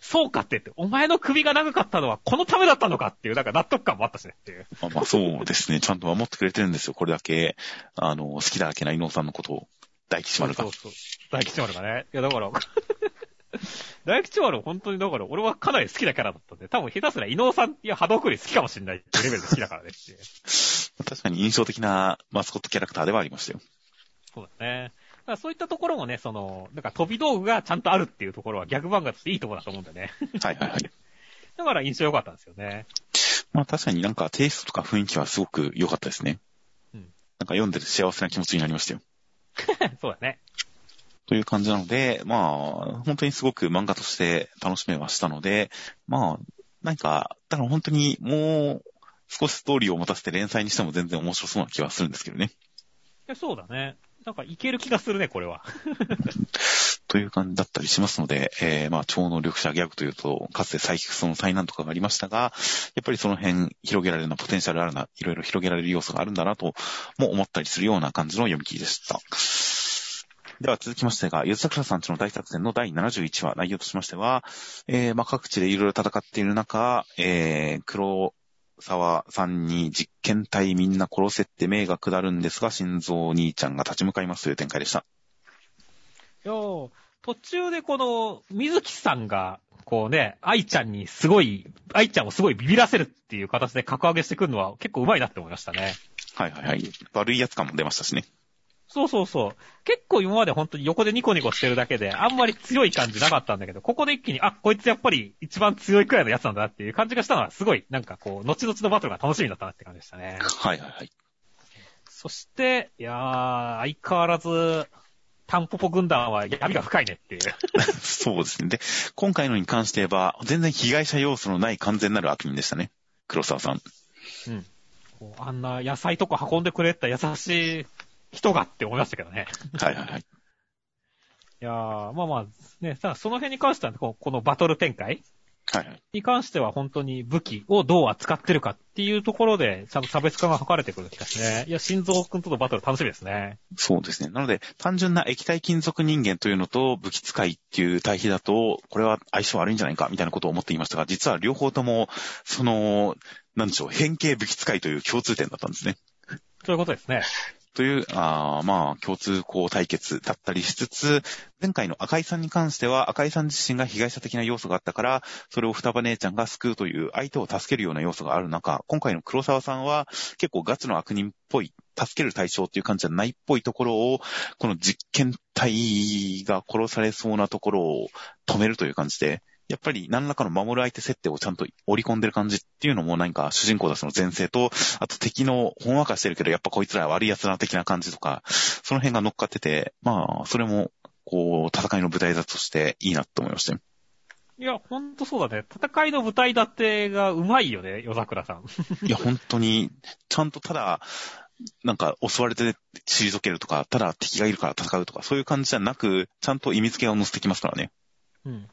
そうかってって、お前の首が長かったのはこのためだったのかっていう、なんか納得感もあったしねっていう。まあまあそうですね。ちゃんと守ってくれてるんですよ。これだけ、あの、好きだらけな伊能さんのことを、大吉丸がそう。そう。大吉丸がね。いや、だから、大吉丸本当にだから、俺はかなり好きなキャラだったんで、多分下手すら伊能さんいや波動クリ好きかもしれないっていうレベルで好きだからね。確かに印象的なマスコットキャラクターではありましたよ。そうだね。だそういったところもね、その、なんか飛び道具がちゃんとあるっていうところは逆漫画としていいところだと思うんだよね。はいはいはい。だから印象良かったんですよね。まあ確かになんかテイストとか雰囲気はすごく良かったですね。うんなんか読んでて幸せな気持ちになりましたよ。そうだね。という感じなので、まあ、本当にすごく漫画として楽しめはしたので、まあ、なんか、だから本当にもう少しストーリーを持たせて連載にしても全然面白そうな気はするんですけどね。いやそうだね。なんかいける気がするね、これは。という感じだったりしますので、えー、まあ、超能力者ギャグというと、かつてサイキクスの災難とかがありましたが、やっぱりその辺広げられるな、ポテンシャルあるな、いろいろ広げられる要素があるんだなと、も思ったりするような感じの読み切りでした。では続きましてが、ゆずさくらさんちの大作戦の第71話、内容としましては、えー、まあ、各地でいろいろ戦っている中、えー、黒沢さんに実験体みんな殺せって命が下るんですが、心臓兄ちゃんが立ち向かいますという展開でした。いやー途中でこの、水木さんが、こうね、愛ちゃんにすごい、愛ちゃんをすごいビビらせるっていう形で格上げしてくるのは結構上手いなって思いましたね。はいはいはい。悪いやつ感も出ましたしね。そうそうそう。結構今まで本当に横でニコニコしてるだけで、あんまり強い感じなかったんだけど、ここで一気に、あ、こいつやっぱり一番強いくらいのやつなんだなっていう感じがしたのは、すごい、なんかこう、後々のバトルが楽しみだったなって感じでしたね。はいはいはい。そして、いやー、相変わらず、タンポポ軍団は闇が深いねっていう。そうですね。で、今回のに関して言えば、全然被害者要素のない完全なる悪人でしたね。黒沢さん。うん。あんな野菜とか運んでくれた優しい人がって思いましたけどね。はいはいはい。いやー、まあまあ、ね、ただその辺に関しては、ここのバトル展開。に関しては本当に武器をどう扱ってるかっていうところで、ちゃんと差別化が図れてくる気がしね。いや、心臓くんとのバトル楽しみですね。そうですね。なので、単純な液体金属人間というのと武器使いっていう対比だと、これは相性悪いんじゃないかみたいなことを思っていましたが、実は両方とも、その、なんでしょう、変形武器使いという共通点だったんですね。そういうことですね。という、あまあ、共通項対決だったりしつつ、前回の赤井さんに関しては、赤井さん自身が被害者的な要素があったから、それを双葉姉ちゃんが救うという、相手を助けるような要素がある中、今回の黒沢さんは、結構ガチの悪人っぽい、助ける対象っていう感じじゃないっぽいところを、この実験体が殺されそうなところを止めるという感じで、やっぱり何らかの守る相手設定をちゃんと織り込んでる感じっていうのも何か主人公たちの前世と、あと敵のほんわかしてるけどやっぱこいつら悪い奴ら的な感じとか、その辺が乗っかってて、まあ、それも、こう、戦いの舞台だとしていいなって思いましたよ。いや、ほんとそうだね。戦いの舞台立てがうまいよね、夜桜さん。いや、本当に、ちゃんとただ、なんか襲われて退けるとか、ただ敵がいるから戦うとか、そういう感じじゃなく、ちゃんと意味付けを乗せてきますからね。うん。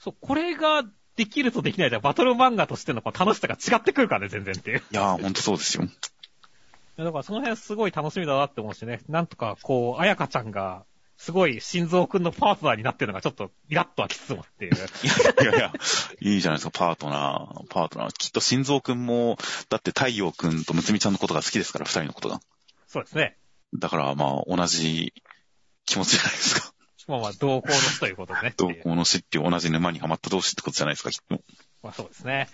そう、これができるとできないじゃバトル漫画としての楽しさが違ってくるからね、全然っていう。いやー、本当そうですよ。いやだからその辺すごい楽しみだなって思うしね。なんとか、こう、あやかちゃんが、すごい心臓くんのパートナーになってるのがちょっとイラッとはきつつもっていう。いやいや、いいじゃないですか、パートナー、パートナー。きっと心臓くんも、だって太陽くんとむつみちゃんのことが好きですから、二人のことが。そうですね。だからまあ、同じ気持ちじゃないですか。まあまあ、同行の死ということでね。同行の死っていう同じ沼にはまった同士ってことじゃないですか、きっと。まあそうですね。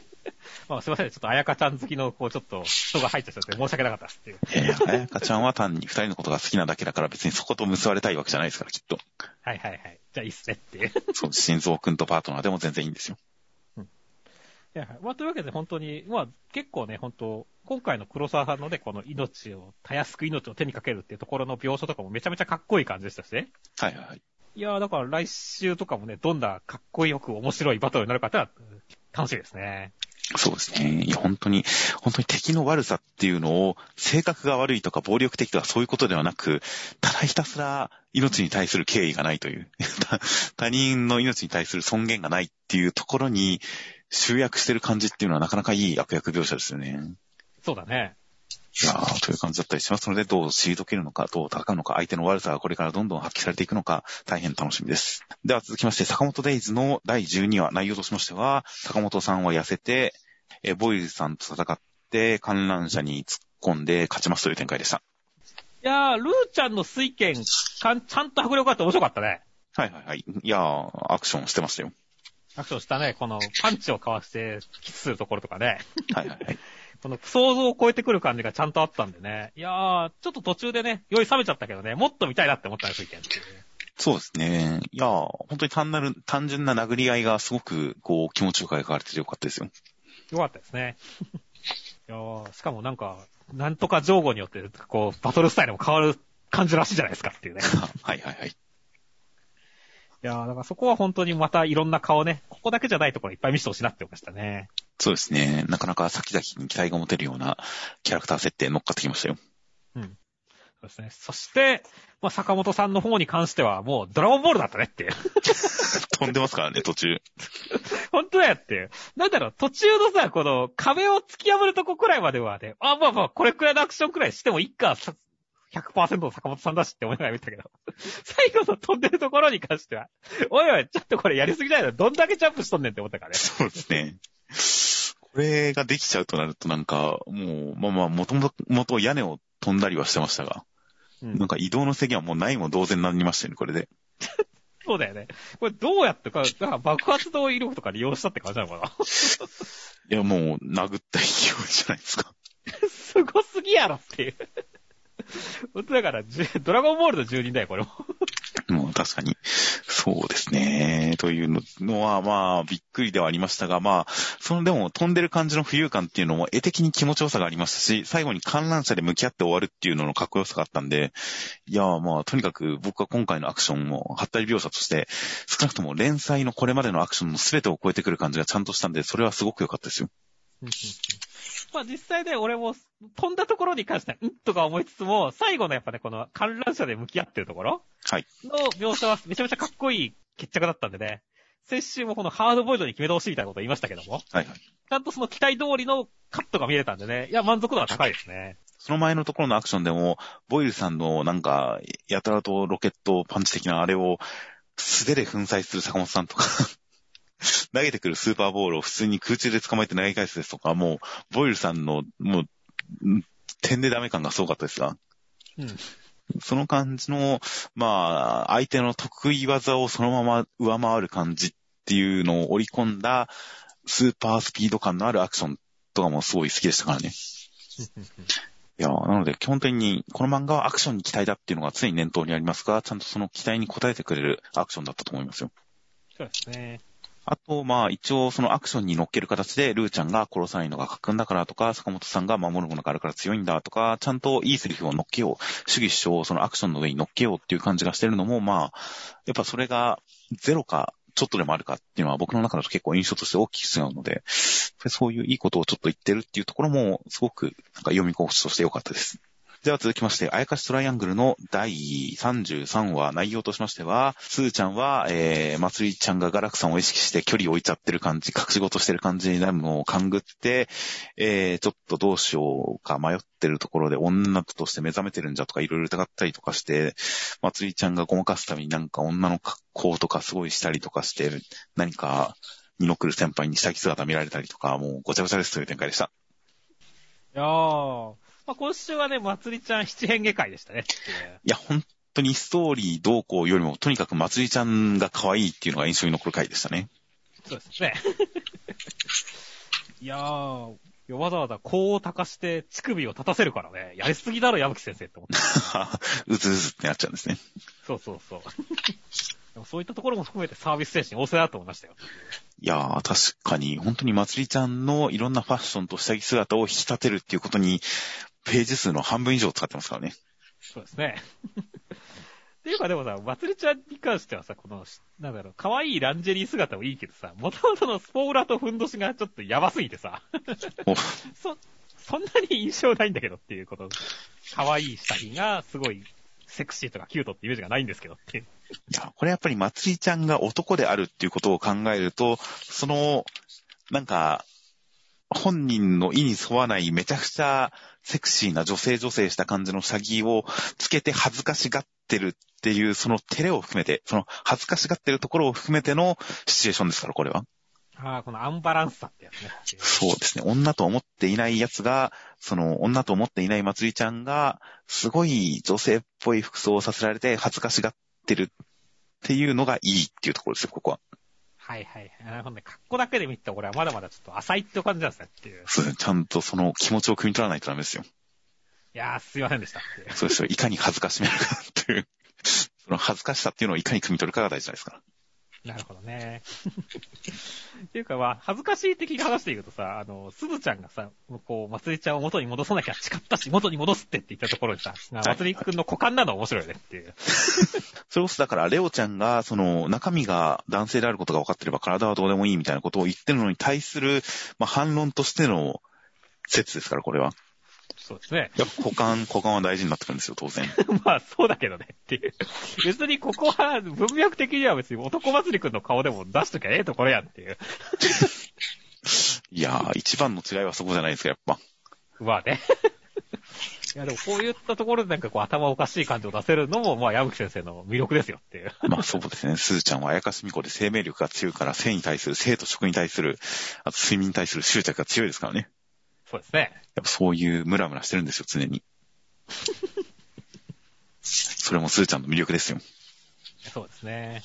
まあすいません、ちょっとあやかちゃん好きの、こう、ちょっと人が入っちゃって申し訳なかったですっていう。いやいや、あやかちゃんは単に二人のことが好きなだけだから別にそこと結ばれたいわけじゃないですから、きっと。はいはいはい。じゃあいいっすねっていう。そう、心臓くんとパートナーでも全然いいんですよ。はいまあ、というわけで本当に、まあ結構ね、本当今回の黒沢さんのね、この命を、たやすく命を手にかけるっていうところの描写とかもめちゃめちゃかっこいい感じでしたしね。はいはいはい。いやーだから来週とかもね、どんなかっこよく面白いバトルになるかって楽しみですね。そうですね。いや、本当に、本当に敵の悪さっていうのを、性格が悪いとか暴力的とかそういうことではなく、ただひたすら命に対する敬意がないという、他 他人の命に対する尊厳がないっていうところに集約してる感じっていうのはなかなかいい悪役描写ですよね。そうだね。いやーという感じだったりしますので、どう退けるのか、どう戦うのか、相手の悪さがこれからどんどん発揮されていくのか、大変楽しみです。では続きまして、坂本デイズの第12話、内容としましては、坂本さんは痩せて、えーボイルさんと戦って、観覧車に突っ込んで勝ちますという展開でした。いやールーちゃんの水剣、かんちゃんと迫力あって面白かったね。はいはいはい。いやー、アクションしてましたよ。アクションしたね、このパンチをかわしてキスするところとかね。はいはいはい。この想像を超えてくる感じがちゃんとあったんでね。いやー、ちょっと途中でね、酔い冷めちゃったけどね、もっと見たいなって思ったね、水剣っていう。そうですね。いやー、本当に単なる、単純な殴り合いがすごく、こう、気持ちよく描かれててよかったですよ。よかったですね。いやーしかもなんか、なんとか上後によって、こう、バトルスタイルも変わる感じらしいじゃないですかっていうね。はいはいはい。やー、だからそこは本当にまたいろんな顔ね、ここだけじゃないところいっぱい見せてほしいなって思いましたね。そうですね。なかなか先々に期待が持てるようなキャラクター設定乗っかってきましたよ。そうですね。そして、まあ、坂本さんの方に関してはもうドラゴンボールだったねっていう。飛んでますからね、途中。本当やっていう。なんだろう、途中のさ、この壁を突き破るとこくらいまではね、あ、まあまあ、これくらいのアクションくらいしてもいいか、さ100%の坂本さんだしって思いながら見たけど、最後の飛んでるところに関しては、おいおい、ちょっとこれやりすぎじゃないの？どんだけジャンプしとんねんって思ったからね。そうですね。これができちゃうとなるとなんか、もう、まあまあ、もともと屋根を飛んだりはしてましたが、うんなんか移動の制限はもうないも同然になりましたよね、これで。そうだよね。これどうやってか、だから爆発動威力とか利用したって感じなのかな？いや、もう、殴った勢いじゃないですか。すごすぎやろっていう。本当だから、ドラゴンボールの住人だよ、これも。もう確かに、そうですね。というのは、まあ、びっくりではありましたが、まあ、そのでも飛んでる感じの浮遊感っていうのも絵的に気持ちよさがありましたし、最後に観覧車で向き合って終わるっていうののかっこよさがあったんで、いやまあ、とにかく僕は今回のアクションも、はったり描写として、少なくとも連載のこれまでのアクションの全てを超えてくる感じがちゃんとしたんで、それはすごく良かったですよ。まあ実際ね、俺も飛んだところに関しては、んとか思いつつも、最後のやっぱね、この観覧車で向き合ってるところはい。の描写はめちゃめちゃかっこいい決着だったんでね、先週もこのハードボイルドに決めてほしいみたいなことを言いましたけども、はいはい。ちゃんとその期待通りのカットが見れたんでね、いや、満足度は高いですね。その前のところのアクションでも、ボイルさんのなんか、やたらとロケットパンチ的なあれを素手で粉砕する坂本さんとか、投げてくるスーパーボールを普通に空中で捕まえて投げ返すですとか、もう、ボイルさんの、もう、ん点でダメ感がすごかったですが、うん。その感じの、まあ、相手の得意技をそのまま上回る感じっていうのを織り込んだ、スーパースピード感のあるアクションとかもすごい好きでしたからね。いや、なので基本的にこの漫画はアクションに期待だっていうのが常に念頭にありますが、ちゃんとその期待に応えてくれるアクションだったと思いますよ。そうですね。あと、まあ一応そのアクションに乗っける形で、ルーちゃんが殺さないのが家訓だからとか、坂本さんが守るものがあるから強いんだとか、ちゃんといいセリフを乗っけよう、主義主張をそのアクションの上に乗っけようっていう感じがしてるのも、まあ、やっぱそれがゼロかちょっとでもあるかっていうのは僕の中だと結構印象として大きく違うので、そういういいことをちょっと言ってるっていうところも、すごくなんか読み心地として良かったです。では続きまして、あやかしトライアングルの第33話内容としましては、すーちゃんは、えー、まつりちゃんがガラクさんを意識して距離を置いちゃってる感じ、隠し事してる感じになるのを勘ぐって、えー、ちょっとどうしようか迷ってるところで女として目覚めてるんじゃとかいろいろ疑ったりとかして、まつりちゃんがごまかすためになんか女の格好とかすごいしたりとかして、何か、にのくる先輩に下着姿見られたりとか、もうごちゃごちゃですという展開でした。いやー、まあ今週はね、まつりちゃん七変化会でしたね。いや、本当にストーリーどうこうよりも、とにかくまつりちゃんが可愛いっていうのが印象に残る回でしたね。そうですね。いやー、わざわざ甲を高して乳首を立たせるからね、やりすぎだろ、矢吹先生って思って。うずうずってなっちゃうんですね。そうそうそう。でもそういったところも含めてサービス精神旺盛だと思いましたよ。いやー、確かに、本当にまつりちゃんのいろんなファッションと下着姿を引き立てるっていうことに、ページ数の半分以上使ってますからね。そうですね。っていうかでもさ、まつりちゃんに関してはさ、この、なんだろう、可愛いランジェリー姿もいいけどさ、元々のスポーラとふんどしがちょっとやばすぎてさ、お そ、そんなに印象ないんだけどっていうこと。可愛い下着がすごいセクシーとかキュートってイメージがないんですけどっていう。いや、これやっぱりまつりちゃんが男であるっていうことを考えると、その、なんか、本人の意に沿わないめちゃくちゃセクシーな女性女性した感じの下着をつけて恥ずかしがってるっていう、その照れを含めて、その恥ずかしがってるところを含めてのシチュエーションですから、これは。ああ、このアンバランスさってやつね。そうですね。女と思っていない奴が、その女と思っていないまつりちゃんが、すごい女性っぽい服装をさせられて恥ずかしがってるっていうのがいいっていうところですよ、ここは。はいはい。なるほどね。格好だけで見た俺はまだまだちょっと浅いって感じなんですねっていう。そうですね。ちゃんとその気持ちを汲み取らないとダメですよ。いやー、すいませんでした。そうですよ。いかに恥ずかしめるかっていう、その恥ずかしさっていうのをいかに汲み取るかが大事じゃないですか。なるほどね。っていうか、まあ、恥ずかしい的な話で言うとさ、あの、すずちゃんがさ、こう、まつりちゃんを元に戻さなきゃ誓ったし、元に戻すってって言ったところにさ、まつりくんの股間なの面白いよねっていう。それこそだから、レオちゃんが、その、中身が男性であることが分かってれば体はどうでもいいみたいなことを言ってるのに対する、まあ、反論としての説ですから、これは。そうですね。やっぱ股間、股間は大事になってくるんですよ、当然。まあ、そうだけどねっていう。別にここは、文脈的には別に男祭りくんの顔でも出しときゃええところやんっていう。いやー、一番の違いはそこじゃないですか、やっぱ。まあね。いやでもこういったところでなんかこう頭おかしい感じを出せるのも、まあ矢吹先生の魅力ですよっていう。まあそうですね。すずちゃんはあやかしみこで生命力が強いから、性に対する、性と食に対する、あと睡眠に対する執着が強いですからね。そうですね。やっぱそういうムラムラしてるんですよ、常に。それもすずちゃんの魅力ですよ。そうですね。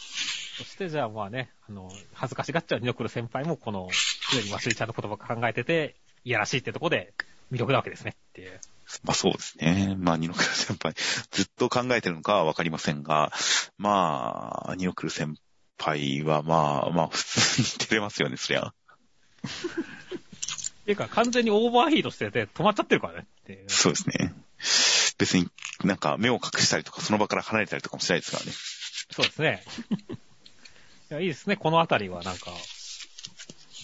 そしてじゃあまあね、あの、恥ずかしがっちゃうニノクル先輩もこの、常に忘れちゃんの言葉考えてて、いやらしいってとこで魅力なわけですねっていう。まあそうですね。まあ、ニノクル先輩、ずっと考えてるのかはわかりませんが、まあ、ニノクル先輩はまあ、まあ普通に照れますよね、そりゃ。っていうか完全にオーバーヒートしてて止まっちゃってるからねって。そうですね。別になんか目を隠したりとか、その場から離れたりとかもしないですからね。そうですね。いや、いいですね。このあたりはなんか、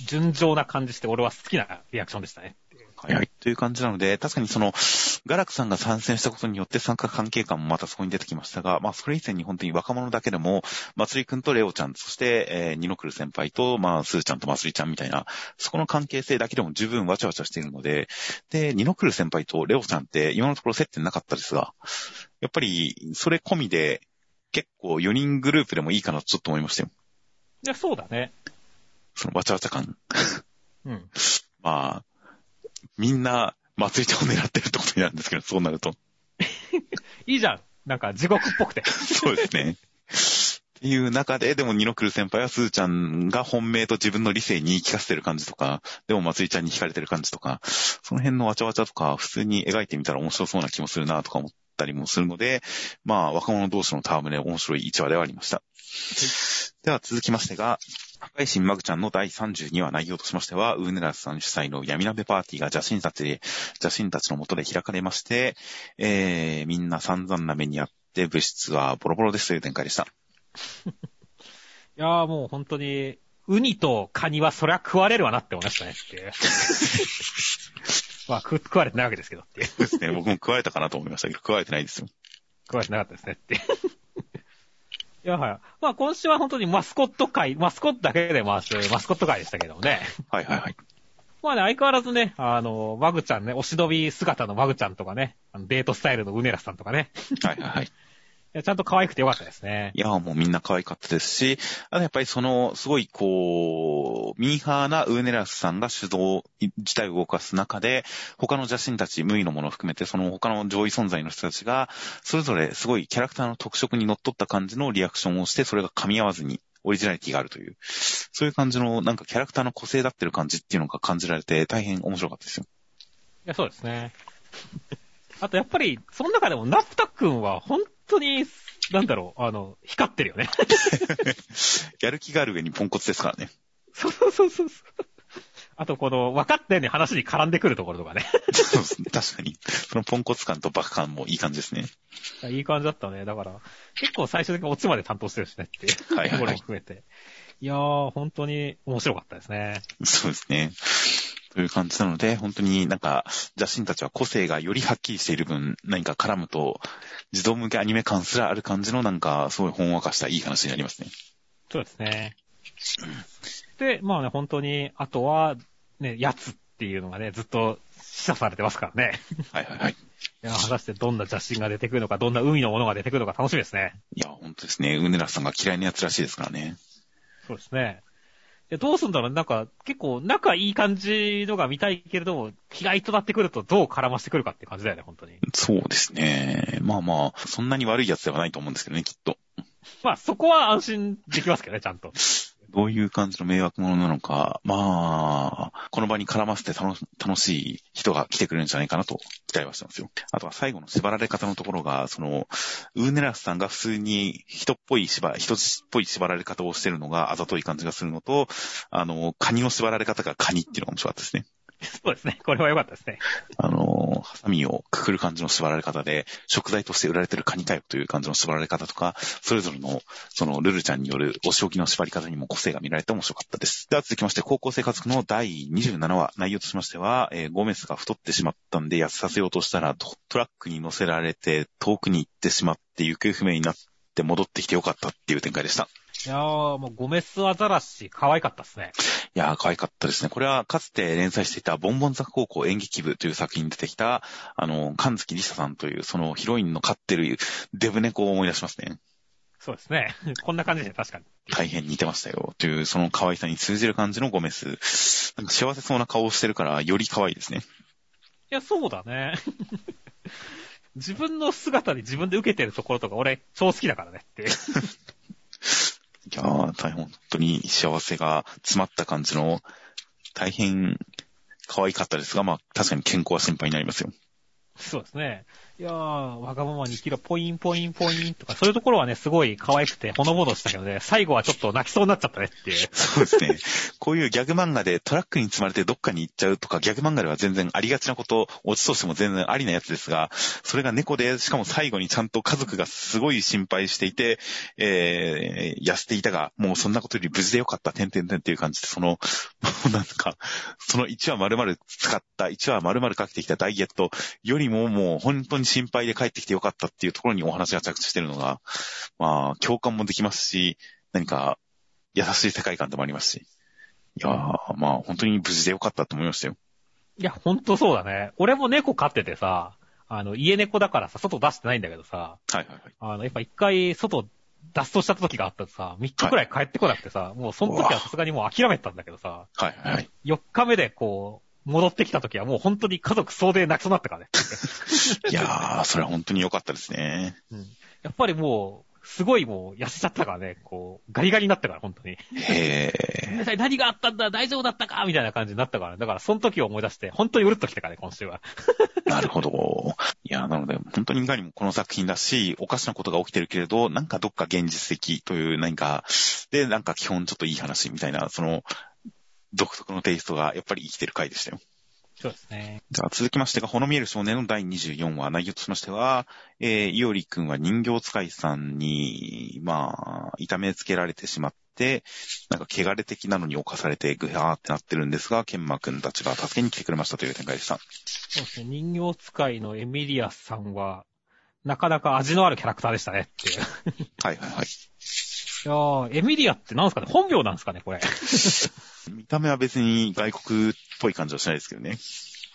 純情な感じして俺は好きなリアクションでしたね。はいはい。という感じなので、確かにその、ガラクさんが参戦したことによって参加関係感もまたそこに出てきましたが、まあそれ以前に本当に若者だけでも、まつりくんとレオちゃん、そして、えー、ニノクル先輩と、まあスーちゃんとまつりちゃんみたいな、そこの関係性だけでも十分わちゃわちゃしているので、で、ニノクル先輩とレオちゃんって今のところ接点なかったですが、やっぱり、それ込みで、結構4人グループでもいいかなとちょっと思いましたよ。いや、そうだね。そのわちゃわちゃ感。うん。まあ、みんな、祭りちゃんを狙ってるってことになるんですけど、そうなると。いいじゃん。なんか地獄っぽくて。そうですね。っていう中で、でも、ニノクル先輩はスーちゃんが本命と自分の理性に言い聞かせてる感じとか、でも、まつりちゃんに惹かれてる感じとか、その辺のわちゃわちゃとか、普通に描いてみたら面白そうな気もするなとか思ったりもするので、まあ、若者同士の戯れ面白い1話ではありました。では、続きましてが、破壊神マグちゃんの第32話内容としましては、ウーネラスさん主催の闇鍋パーティーが邪神たちで、邪神たちのもとで開かれまして、えー、みんな散々な目にあって、物質はボロボロですという展開でした。いやーもう本当に、ウニとカニはそりゃ食われるわなって思いましたねっていう。まあ食食われてないわけですけどっていう。ですね。僕も食われたかなと思いましたけど、食われてないですよ。食われてなかったですねっていや、はい。まあ今週は本当にマスコット会、マスコットだけで回すマスコット会でしたけどもね。はいはいはい。まあね、相変わらずね、あの、マグちゃんね、おしどび姿のマグちゃんとかね、デートスタイルのウネラスさんとかね。はいはいはい。ちゃんと可愛くてよかったですね。いや、もうみんな可愛かったですし、あとやっぱりその、すごいこう、ミーハーなウーネラスさんが主導自体を動かす中で、他の邪神たち、無意のものを含めて、その他の上位存在の人たちが、それぞれすごいキャラクターの特色に則っった感じのリアクションをして、それが噛み合わずに、オリジナリティがあるという、そういう感じの、なんかキャラクターの個性だってる感じっていうのが感じられて、大変面白かったですよ。いや、そうですね。あとやっぱり、その中でもナプタ君は本当に、なんだろう、あの、光ってるよね。やる気がある上にポンコツですからね。そうそうそうそう。あと、この、分かったように話に絡んでくるところとかね。そうですね。確かに。そのポンコツ感とバカ感もいい感じですね。いい感じだったね。だから、結構最終的にオチまで担当してるしねっていう。はいはいはい含めて。いやー、本当に面白かったですね。そうですね。という感じなので、本当になんか、邪神たちは個性がよりはっきりしている分、何か絡むと、児童向けアニメ感すらある感じのなんか、すごいほんわかしたいい話になりますね。そうですね。で、まあね、本当に、あとは、ね、やつっていうのがね、ずっと示唆されてますからね。はいはいはい。いや、果たしてどんな邪神が出てくるのか、どんな海のものが出てくるのか楽しみですね。いや、本当ですね。ウネラスさんが嫌いなやつらしいですからね。そうですね。いや、どうすんだろうなんか、結構、仲いい感じのが見たいけれども、嫌いとなってくるとどう絡ましてくるかって感じだよね、本当に。そうですね。まあまあ、そんなに悪いやつではないと思うんですけどね、きっと。まあ、そこは安心できますけどね、ちゃんと。どういう感じの迷惑者なのか、まあ、この場に絡ませて楽しい人が来てくれるんじゃないかなと期待はしてますよ。あとは最後の縛られ方のところが、その、ウーネラスさんが普通に人っぽい縛、人っぽい縛られ方をしてるのがあざとい感じがするのと、あの、カニの縛られ方がカニっていうのが面白かったですね。そうですね。これは良かったですね。あの、ハサミをくくる感じの縛られ方で、食材として売られてるカニかよという感じの縛られ方とか、それぞれの、その、ルルちゃんによるお仕置きの縛り方にも個性が見られて面白かったです。では続きまして、高校生活の第27話、内容としましては、えーゴメスが太ってしまったんで痩せさせようとしたら、トトラックに乗せられて遠くに行ってしまって行方不明になって戻ってきてよかったっていう展開でした。いやー、もうゴメスアザラシ、可愛かったですね。いやー、可愛かったですね。これはかつて連載していたボンボン坂高校演劇部という作品に出てきた、あの、神月りささんというそのヒロインの飼ってるデブ猫を思い出しますね。そうですね。こんな感じで確かに。大変似てましたよ。という、その可愛さに通じる感じのゴメス。なんか幸せそうな顔をしてるから、より可愛いですね。いや、そうだね。自分の姿に自分で受けてるところとか俺超好きだからねって い。やー、大変本当に幸せが詰まった感じの、大変可愛かったですが、まあ確かに健康は心配になりますよ。そうですね。いやー、わがままに生きろ、ポインポインポインとか、そういうところはね、すごい可愛くて、ほのぼのしたけどね、最後はちょっと泣きそうになっちゃったねっていう。そうですね。こういうギャグ漫画でトラックに積まれてどっかに行っちゃうとか、ギャグ漫画では全然ありがちなこと、オチとしても全然ありなやつですが、それが猫で、しかも最後にちゃんと家族がすごい心配していて、えー、痩せていたが、もうそんなことより無事でよかった、てんてんてんっていう感じで、その、もうなんか、その1話丸々使った、1話丸々かけてきたダイエットよりももう本当に心配で帰ってきてよかったっていうところにお話が着地してるのが、まあ、共感もできますし、何か、優しい世界観でもありますし。いやー、まあ、本当に無事でよかったと思いましたよ。いや、ほんとそうだね。俺も猫飼っててさ、あの、家猫だからさ、外出してないんだけどさ、はいはいはい。あの、やっぱ一回外脱走した時があったらさ、3日くらい帰ってこなくてさ、もうその時はさすがにもう諦めてたんだけどさ、はいはいはい。4日目でこう、戻ってきた時はもう本当に家族総出泣きそうになったからね。いやー、それは本当に良かったですね。うんやっぱりもう、すごいもう痩せちゃったからね、こう、ガリガリになったから、本当に。へごめんなさい、何があったんだ大丈夫だったかみたいな感じになったから、だからその時を思い出して、本当にうるっときたからね、今週は。ー、なるほど。いやー、なので、本当にいかにもこの作品だし、おかしなことが起きてるけれど、なんかどっか現実的という何か、で、なんか基本ちょっといい話みたいな、その、独特のテイストがやっぱり生きてる回でしたよ。そうですね。じゃあ続きましてが、ほの見える少年の第24話、内容としましては、えー、いおりくんは人形使いさんに、まあ、痛めつけられてしまって、なんか汚れ的なのに侵されてぐはーってなってるんですが、ケンマくんたちが助けに来てくれましたという展開でした。そうですね。人形使いのエミリアさんは、なかなか味のあるキャラクターでしたねっていう。はいはいはい。いやー、エミリアってなんですかね？本名なんですかねこれ。見た目は別に外国っぽい感じはしないですけどね。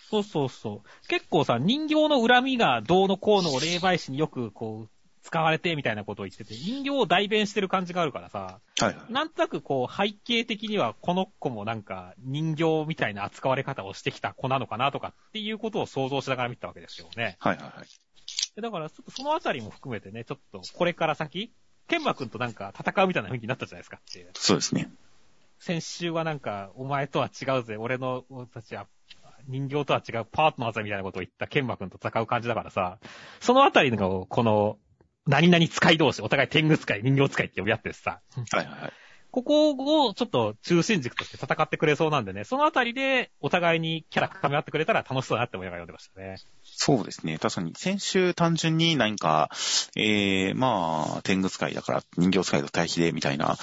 そうそうそう。結構さ、人形の恨みがどうのこうのを霊媒師によくこう、使われてみたいなことを言ってて、人形を代弁してる感じがあるからさ、はいはい。なんとなくこう、背景的にはこの子もなんか人形みたいな扱われ方をしてきた子なのかなとかっていうことを想像しながら見てたわけですよね。はいはいはい。でだから、ちょっとそのあたりも含めてね、ちょっとこれから先、ケンマくんとなんか戦うみたいな雰囲気になったじゃないですかっていう。そうですね。先週はなんか、お前とは違うぜ、俺の、俺たちは、人形とは違うパートナーだみたいなことを言ったケンマくんと戦う感じだからさ、そのあたりの、この、何々使い同士、お互い天狗使い、人形使いって呼び合ってさ、はいはいはい。ここをちょっと中心軸として戦ってくれそうなんでね、そのあたりでお互いにキャラ固め合ってくれたら楽しそうだなって思いながら読んでましたね。そうですね。確かに、先週単純に何か、えー、まあ、天狗使いだから人形使いと対比で、みたいな、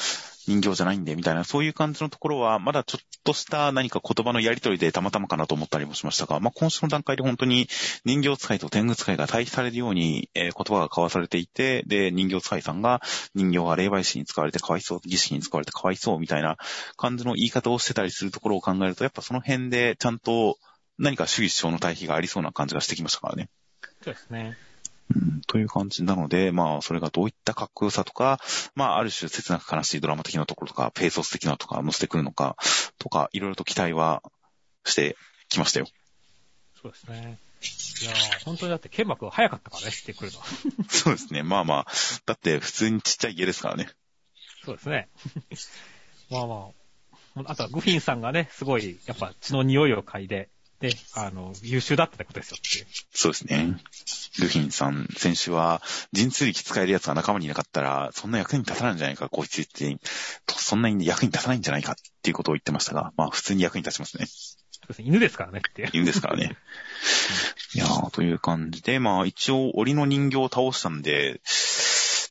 人形じゃないんで、みたいな、そういう感じのところは、まだちょっとした何か言葉のやりとりでたまたまかなと思ったりもしましたが、まあ、今週の段階で本当に人形使いと天狗使いが対比されるように、えー言葉が交わされていて、で、人形使いさんが人形が霊媒師に使われてかわいそう、儀式に使われてかわいそう、みたいな感じの言い方をしてたりするところを考えると、やっぱその辺でちゃんと何か主義主張の対比がありそうな感じがしてきましたからね。そうですね。うんという感じなので、まあ、それがどういったかっこよさとか、まあ、ある種切なく悲しいドラマ的なところとか、ペーソス的なとか載せてくるのか、とか、いろいろと期待はしてきましたよ。そうですね。いやー、本当にだってケンマくん早かったからね、してくるの。そうですね。まあまあ、だって普通にちっちゃい家ですからね。そうですね。まあまあ、あとはグフィンさんがね、すごい、やっぱ血の匂いを嗅いで、で、あの、優秀だっことですよって。そうですね。ルフィンさん、先週は、神通力使える奴が仲間にいなかったら、そんな役に立たないんじゃないか、こいつって、そんなに役に立たないんじゃないかっていうことを言ってましたが、まあ普通に役に立ちますね。そうですね犬ですからねって。犬ですからね。いやー、という感じで、まあ一応、檻の人形を倒したんで、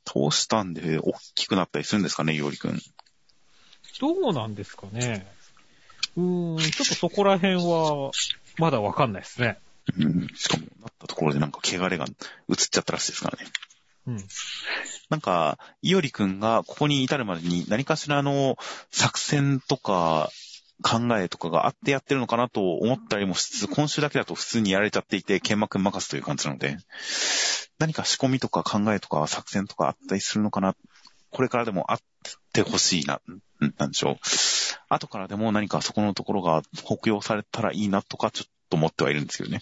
倒したんで、大きくなったりするんですかね、いおりくん。どうなんですかね。うーん、ちょっとそこら辺は、まだわかんないですね。うん、しかも、なったところでなんか汚れが映っちゃったらしいですからね。うん。なんか、いおりくんがここに至るまでに何かしらの作戦とか考えとかがあってやってるのかなと思ったりもしつつ、今週だけだと普通にやられちゃっていて、剣幕任すという感じなので、何か仕込みとか考えとか作戦とかあったりするのかな、これからでもあってほしいな、なんでしょう。後からでも何かそこのところが北用されたらいいなとかちょっと思ってはいるんですけどね。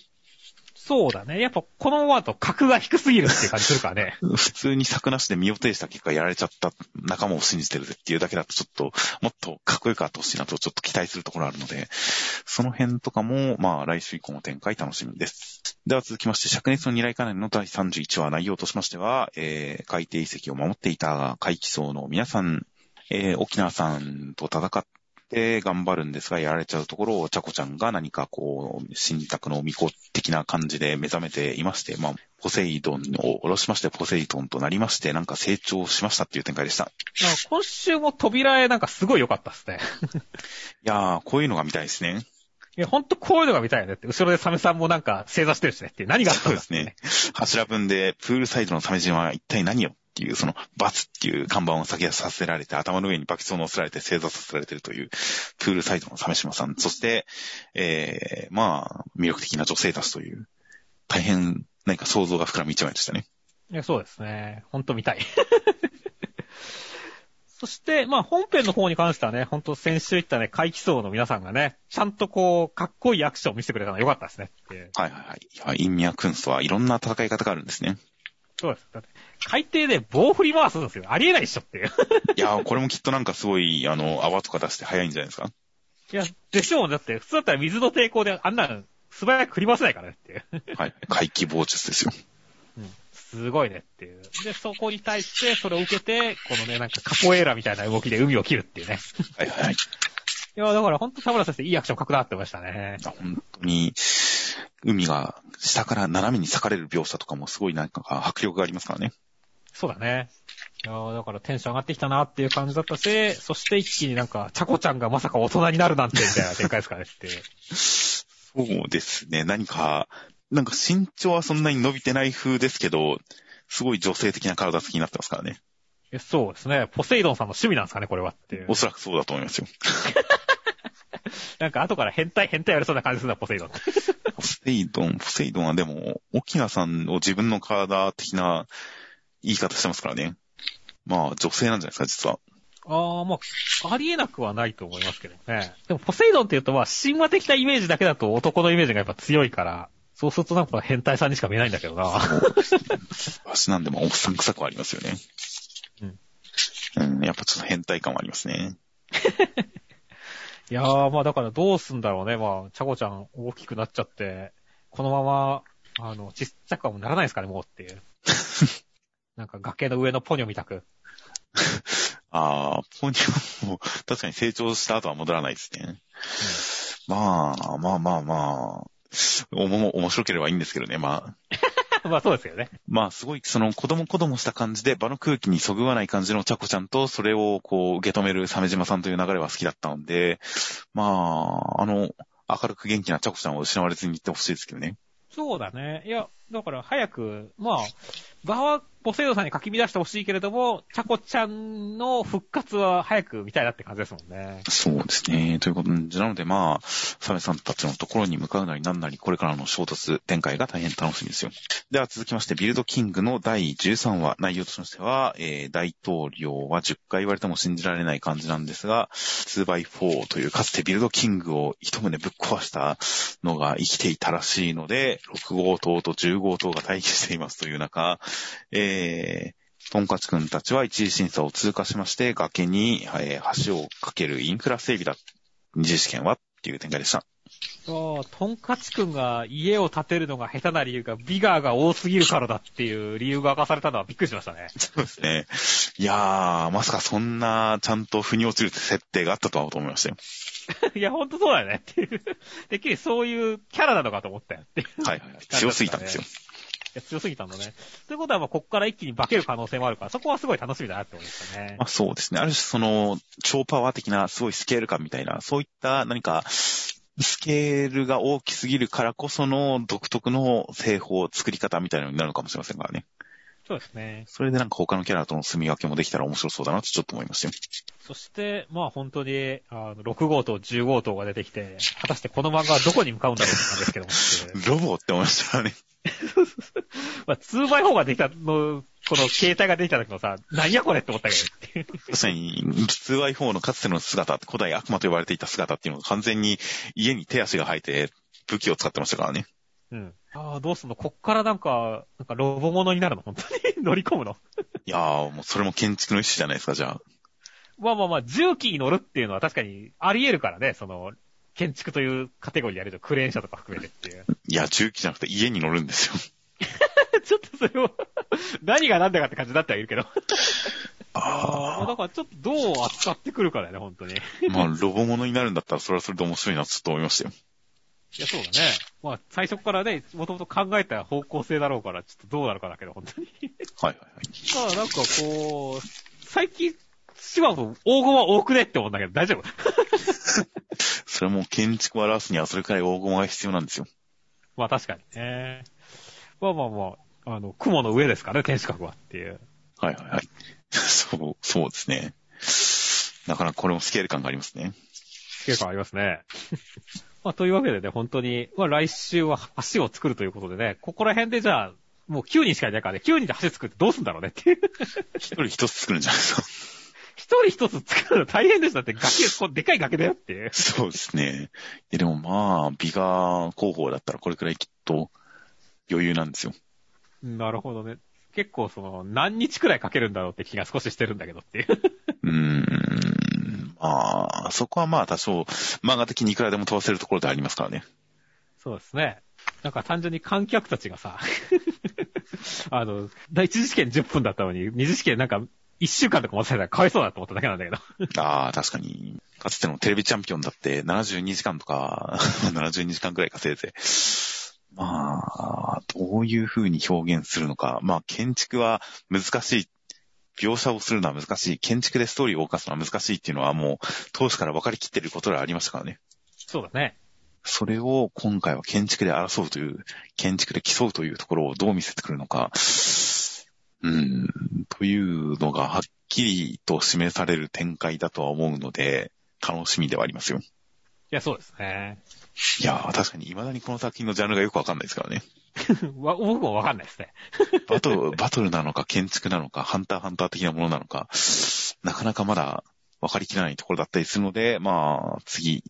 そうだね。やっぱこのままだと格が低すぎるっていう感じするからね。普通に作なしで身を挺した結果やられちゃった仲間を信じてるぜっていうだけだとちょっともっとかっこよくあってほしいなとちょっと期待するところあるので、その辺とかもまあ来週以降の展開楽しみです。では続きまして、灼熱の二来仮面の第31話内容としましては、えー、海底遺跡を守っていた海基層の皆さん、えー、沖縄さんと戦って頑張るんですが、やられちゃうところを、ちゃこちゃんが何かこう、新宅の巫女的な感じで目覚めていまして、まあ、ポセイドンを下ろしまして、ポセイドンとなりまして、なんか成長しましたっていう展開でした。今週も扉絵なんかすごい良かったですね。いやー、こういうのが見たいですね。いや、ほんとこういうのが見たいよねって。後ろでサメさんもなんか正座してるしねって。何があったそうんですだってね。柱分で、プールサイドの鮫島は一体何をっていう、その、バツっていう看板を先させられて、頭の上にバキソを乗せられて正座させられているという、プールサイドの鮫島さん。そして、えー、まあ、魅力的な女性たちという、大変何か想像が膨らむ一枚でしたね。いや、そうですね。ほんと見たい。そして、まあ本編の方に関してはね、ほんと先週言ったね、怪奇層の皆さんがね、ちゃんとこう、かっこいいアクションを見せてくれたのは良かったですね。はいはいはい。いや、インミアクンストはいろんな戦い方があるんですね。そうです。だって、海底で棒振り回すんですよ。ありえないっしょっていう。いや、これもきっとなんかすごい、あの、泡とか出して早いんじゃないですか？いや、でしょうね。だって、普通だったら水の抵抗であんなの素早く振り回せないからねっていう。はい。怪奇傍術ですよ。うん。すごいねっていう。で、そこに対して、それを受けて、このね、なんかカポエーラみたいな動きで海を切るっていうね。はいはいはい。いや、だからほんと田村先生いいアクション書くなってましたね。あ本当に、海が下から斜めに裂かれる描写とかもすごいなんか迫力がありますからね。そうだね。いやだからテンション上がってきたなっていう感じだったし、そして一気になんか、チャコちゃんがまさか大人になるなんてみたいな展開ですからねって。そうですね。何か、なんか身長はそんなに伸びてない風ですけど、すごい女性的な体つきになってますからね。えそうですね。ポセイドンさんの趣味なんですかね、これはっていうお。そらくそうだと思いますよ。なんか後から変態変態やりそうな感じするな、ポセイドン。ポセイドン、ポセイドンはでも、沖縄さんを自分の体的な言い方してますからね。まあ、女性なんじゃないですか、実は。ああ、まあ、ありえなくはないと思いますけどね。でも、ポセイドンって言うと、まあ、神話的なイメージだけだと男のイメージがやっぱ強いから、そうするとなんか変態さんにしか見えないんだけどな。足なんでもおっさん臭くはありますよね。うん。やっぱちょっと変態感はありますね。いやー、まあだからどうすんだろうね。まあ、チャコちゃん大きくなっちゃって、このまま、あの、ちっちゃくはもうならないですかね、もうっていう。なんか崖の上のポニョみたく。ああ、ポニョも確かに成長した後は戻らないですね。まあ、まあまあまあ、おも、面白ければいいんですけどね、まあ。まあそうですよね。まあ、すごい、その、子供子供した感じで、場の空気にそぐわない感じのチャコちゃんと、それをこう、受け止める鮫島さんという流れは好きだったので、まあ、あの、明るく元気なチャコちゃんを失われずにいってほしいですけどね。そうだね。いや、だから早く、まあ、場はポセイドさんに書き乱してほしいけれども、チャコちゃんの復活は早く見たいなって感じですもんね。そうですね。ということで、なのでまあ、サメさんたちのところに向かうなりなんなり、これからの衝突展開が大変楽しみですよ。では続きまして、ビルドキングの第13話、内容としましては、えー、大統領は10回言われても信じられない感じなんですが、2x4 というかつてビルドキングを一棟ぶっ壊したのが生きていたらしいので、6号棟と10号棟が待機していますという中、えー、トンカチ君たちは一次審査を通過しまして、崖に、えー橋を架けるインフラ整備だ。二次試験はっていう展開でした。そう、トンカチ君が家を建てるのが下手な理由が、ビガーが多すぎるからだっていう理由が明かされたのはびっくりしましたね。そうですね。いやー、まさかそんな、ちゃんと腑に落ちる設定があったとは思いましたよ。いや、ほんとそうだよねっていう。てっきりそういうキャラなのかと思ったよっていう。はいはいはい。強すぎたんですよ。いや強すぎたんだね。ということは、まあ、こっから一気に化ける可能性もあるから、そこはすごい楽しみだなって思いましたねま。あそうですね。ある種その、超パワー的な、すごいスケール感みたいな、そういった何か、スケールが大きすぎるからこその独特の製法、作り方みたいなのになるのかもしれませんからね。そうですね。それでなんか他のキャラとの住み分けもできたら面白そうだなとちょっと思いましたよ。そして、まあ本当に、あの、6号棟、10号棟が出てきて、果たしてこの漫画はどこに向かうんだろうって感じですけども。ロボって思いましたね。まあ 2x4 ができたの、この携帯ができた時のさ、何やこれって思ったけど。確かに、2i4 のかつての姿、古代悪魔と呼ばれていた姿っていうのが完全に家に手足が生えて武器を使ってましたからね。うん。ああ、どうすんの？こっからなんか、なんかロボものになるの？本当に？乗り込むの？いやー、もうそれも建築の一種じゃないですか、じゃあ。まあまあまあ、重機に乗るっていうのは確かにあり得るからね、その、建築というカテゴリーやるとクレーン車とか含めてっていう。いや、重機じゃなくて家に乗るんですよ。ちょっとそれを、何が何だかって感じになってはいるけど。ああだからちょっとどう扱ってくるかだよね、本当に。まあ、ロボものになるんだったらそれはそれで面白いなとちょっと思いましたよ。や、そうだね。まあ、最初からね、もともと考えた方向性だろうから、ちょっとどうなるかだけど、本当に。はいはいはい。まあ、なんかこう、最近、シワと黄金は多くねって思うんだけど、大丈夫？それも建築を表すにはそれくらい黄金が必要なんですよ。まあ確かにね。まあまあまあ、あの、雲の上ですからね、天守閣はっていう。はいはいはい。そう、そうですね。なかなかこれもスケール感がありますね。結構ありますね。まあ、というわけでね、本当に、まあ来週は橋を作るということでね、ここら辺でじゃあ、もう9人しかいないからね、9人で橋作ってどうすんだろうねっていう。一人一つ作るんじゃないですか。一人一つ作るの大変ですだって崖、こうでかい崖だよって。そうですね。いやでもまあ、ビガー広報だったらこれくらいきっと余裕なんですよ。なるほどね。結構その、何日くらいかけるんだろうって気が少ししてるんだけどっていう。うーん。まあ、そこはまあ多少、漫画的にいくらでも飛ばせるところでありますからね。そうですね。なんか単純に観客たちがさ、あの、第一次試験10分だったのに、二次試験なんか1週間とか待たせたらかわいそうだと思っただけなんだけど。ああ、確かに。かつてのテレビチャンピオンだって72時間とか、72時間くらい稼いで。まあ、どういう風に表現するのか。まあ、建築は難しい。描写をするのは難しい。建築でストーリーを動かすのは難しいっていうのはもう、当初から分かりきってることがありましたからね。そうだね。それを今回は建築で争うという、建築で競うというところをどう見せてくるのか、うん、というのがはっきりと示される展開だとは思うので、楽しみではありますよ。いや、そうですね。いやー、確かに未だにこの作品のジャンルがよくわかんないですからね。わ僕もわかんないですね。バトル、バトルなのか建築なのか、ハンターハンター的なものなのか、なかなかまだ分かりきらないところだったりするので、まあ、次、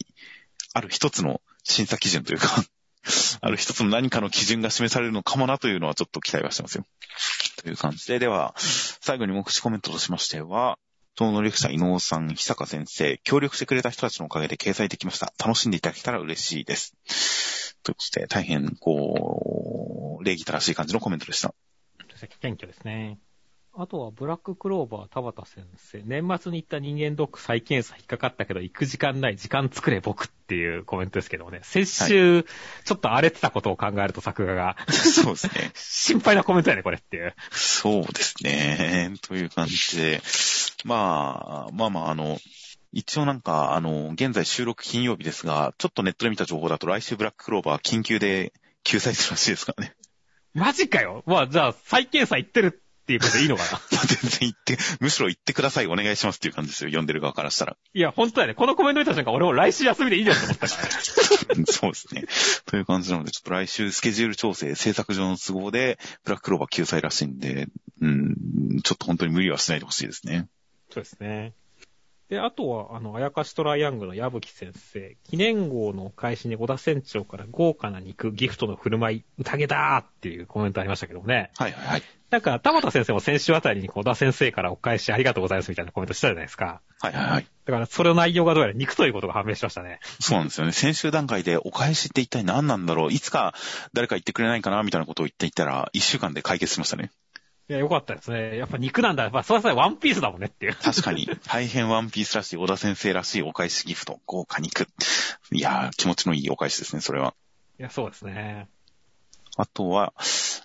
ある一つの審査基準というか、ある一つの何かの基準が示されるのかもなというのはちょっと期待はしてますよ。という感じで、では、最後に目視コメントとしましては、東能力者伊能さん、日坂先生、協力してくれた人たちのおかげで掲載できました。楽しんでいただけたら嬉しいです。ということで、大変、こう、礼儀正しい感じのコメントでした。謙虚ですね。あとは、ブラッククローバー田畑先生。年末に行った人間ドック再検査引っかかったけど、行く時間ない、時間作れ僕っていうコメントですけどもね。先週、ちょっと荒れてたことを考えると作画が、そうですね。心配なコメントやね、これっていう。そうですね。という感じで、まあ、まあまあ、あの、一応なんか、あの、現在収録金曜日ですが、ちょっとネットで見た情報だと来週ブラッククローバー緊急で救済するらしいですからね。マジかよまあ、じゃあ、再検査行ってるっていうことでいいのかな？ま あ全然言って、むしろ言ってください、お願いしますっていう感じですよ、読んでる側からしたら。いや、本当だよね。このコメント見た瞬間、俺も来週休みでいいじゃんと思ったからね。そうですね。という感じなので、ちょっと来週スケジュール調整、制作上の都合で、ブラッククローバー救済らしいんで、うん、ちょっと本当に無理はしないでほしいですね。そうですね。で、あとは、あの、あやかしトライアングルの矢吹先生。記念号の開始に小田船長から豪華な肉、ギフトの振る舞い、宴だーっていうコメントありましたけどもね。はいはいはい。なんか、田畑先生も先週あたりに小田先生からお返しありがとうございますみたいなコメントしたじゃないですか。はいはいはい。だから、それの内容がどうやら肉ということが判明しましたね。そうなんですよね。先週段階でお返しって一体何なんだろう？いつか誰か言ってくれないかなみたいなことを言っていったら、一週間で解決しましたね。いや、よかったですね。やっぱ肉なんだ。まあ、それはワンピースだもんねっていう。確かに、大変ワンピースらしい、小田先生らしいお返しギフト、豪華肉。いやー、気持ちのいいお返しですね、それは。いや、そうですね。あとは、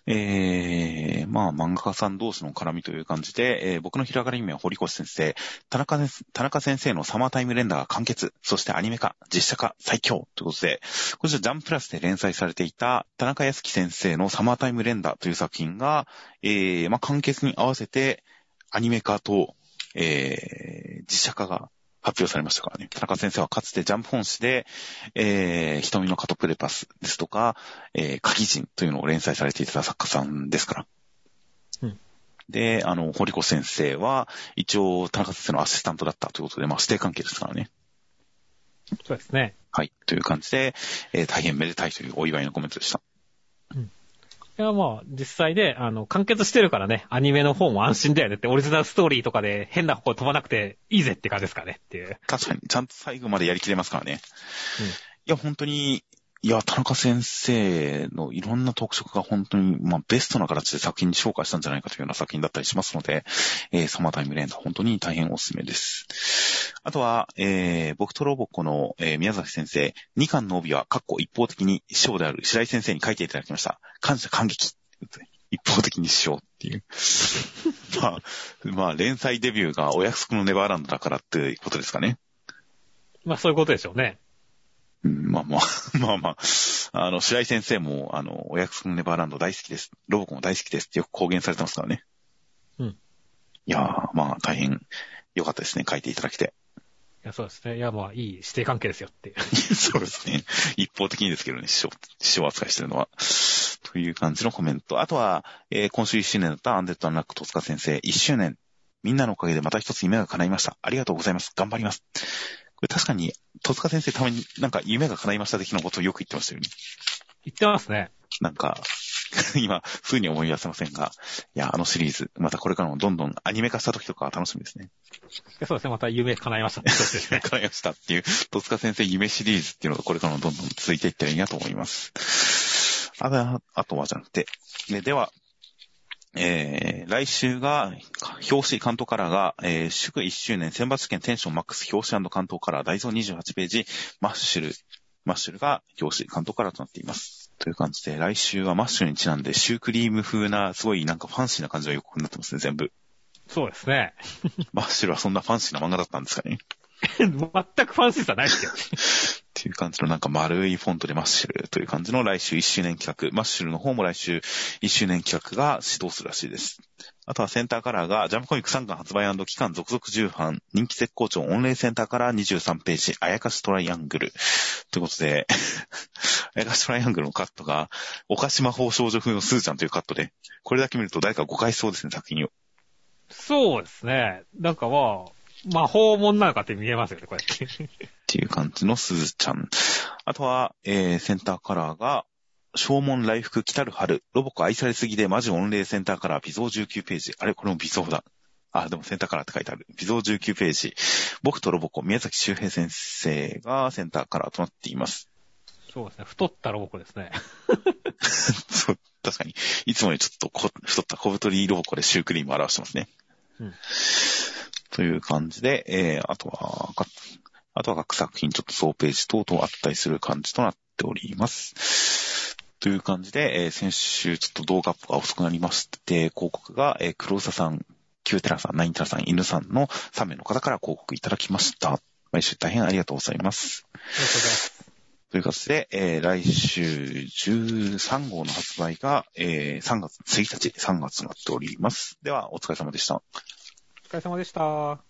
えー、まあ、漫画家さん同士の絡みという感じで、えー、僕のひらがな夢は堀越先生、田中田中先生のサマータイムレンダーが完結、そしてアニメ化、実写化、最強。ということで、こちらジャンプラスで連載されていた田中康樹先生のサマータイムレンダーという作品が、えー、まあ、完結に合わせて、アニメ化と、えー、実写化が発表されましたからね。田中先生はかつてジャンプ本誌で、えー、瞳のカトプレパスですとか、えー、鍵人というのを連載されていた作家さんですから。うん。で、あの、堀子先生は、一応、田中先生のアシスタントだったということで、まあ、指定関係ですからね。そうですね。はい。という感じで、えー、大変めでたいというお祝いのコメントでした。いや、まあ、実際で、あの、完結してるからね、アニメの方も安心だよねって、オリジナルストーリーとかで変な方飛ばなくていいぜって感じですかねっていう。確かに、ちゃんと最後までやりきれますからね。うん。いや、本当に、いや、田中先生のいろんな特色が本当に、まあ、ベストな形で作品に紹介したんじゃないかというような作品だったりしますので、えー、サマータイムレンダー、本当に大変おすすめです。あとは、えー、僕とロボコの、えー、宮崎先生、2巻の帯は、かっこ一方的に師匠である白井先生に書いていただきました。感謝感激。一方的にしようっていう。まあ、まあ、連載デビューがお約束のネバーランドだからっていうことですかね。まあ、そういうことでしょうね。うん、まあまあ、まあまあ、あの、白井先生も、あの、お約束のネバーランド大好きです。ロボコも大好きですってよく公言されてますからね。うん。いやー、まあ、大変良かったですね。書いていただきて。いや、そうですね。いや、まあ、いい指定関係ですよって。そうですね。一方的にですけどね、師匠、師匠扱いしてるのは。という感じのコメント。あとは、えー、今週1周年だったアンデッド・アンラック・戸塚先生、1周年。みんなのおかげでまた一つ夢が叶いました。ありがとうございます。頑張ります。確かに、戸塚先生たまになんか夢が叶いました的なことをよく言ってましたよね。言ってますね。なんか、今、風に思い出せませんが、いや、あのシリーズ、またこれからもどんどんアニメ化した時とか楽しみですね。そうですね、また夢叶いましたね。夢叶いましたっていう、戸塚先生夢シリーズっていうのがこれからもどんどん続いていったらいいなと思います。ああとはじゃなくて、ででは、えー、来週が、表紙関東カラーが、えー、祝1周年選抜試験テンションマックス表紙関東カラー、大蔵28ページ、マッシュル、マッシュルが表紙巻頭カラーとなっています。という感じで、来週はマッシュルにちなんで、シュークリーム風な、すごいなんかファンシーな感じの予告になってますね、全部。そうですね。マッシュルはそんなファンシーな漫画だったんですかね。全くファンシーさないですよ。っていう感じのなんか丸いフォントでマッシュルという感じの来週1周年企画。マッシュルの方も来週1周年企画が始動するらしいです。あとはセンターカラーがジャンプコミック3巻発売記念続々重版、人気絶好調御礼センターカラー23ページ、あやかしトライアングル。ということで、あやかしトライアングルのカットが、おかし魔法少女風のスーちゃんというカットで、これだけ見ると誰か誤解しそうですね、作品を。そうですね。なんかまあ、魔法もんなのかって見えますよね、これ。っていう感じのすずちゃん。あとは、えー、センターカラーが、正門来福来たる春、ロボコ愛されすぎでマジ御礼センターカラー、微増19ページ。あれこれも微増だ。あ、でもセンターカラーって書いてある。微増19ページ。僕とロボコ、宮崎周平先生がセンターカラーとなっています。そうですね。太ったロボコですね。そう、確かに。いつもよりちょっとこ太った小太りロボコでシュークリームを表してますね。うん。という感じで、えー、あとは、あとは各作品ちょっと総ページ等々あったりする感じとなっております。という感じで、えー、先週ちょっと動画アップが遅くなりまして、広告が、えー、黒沢さん、キューテラさん、ナインテラさん、犬さんの3名の方から広告いただきました。毎週大変ありがとうございます。ありがとうございます。という形で、えー、来週13号の発売が、えー、3月1日、3月となっております。では、お疲れ様でした。疲れ様でした。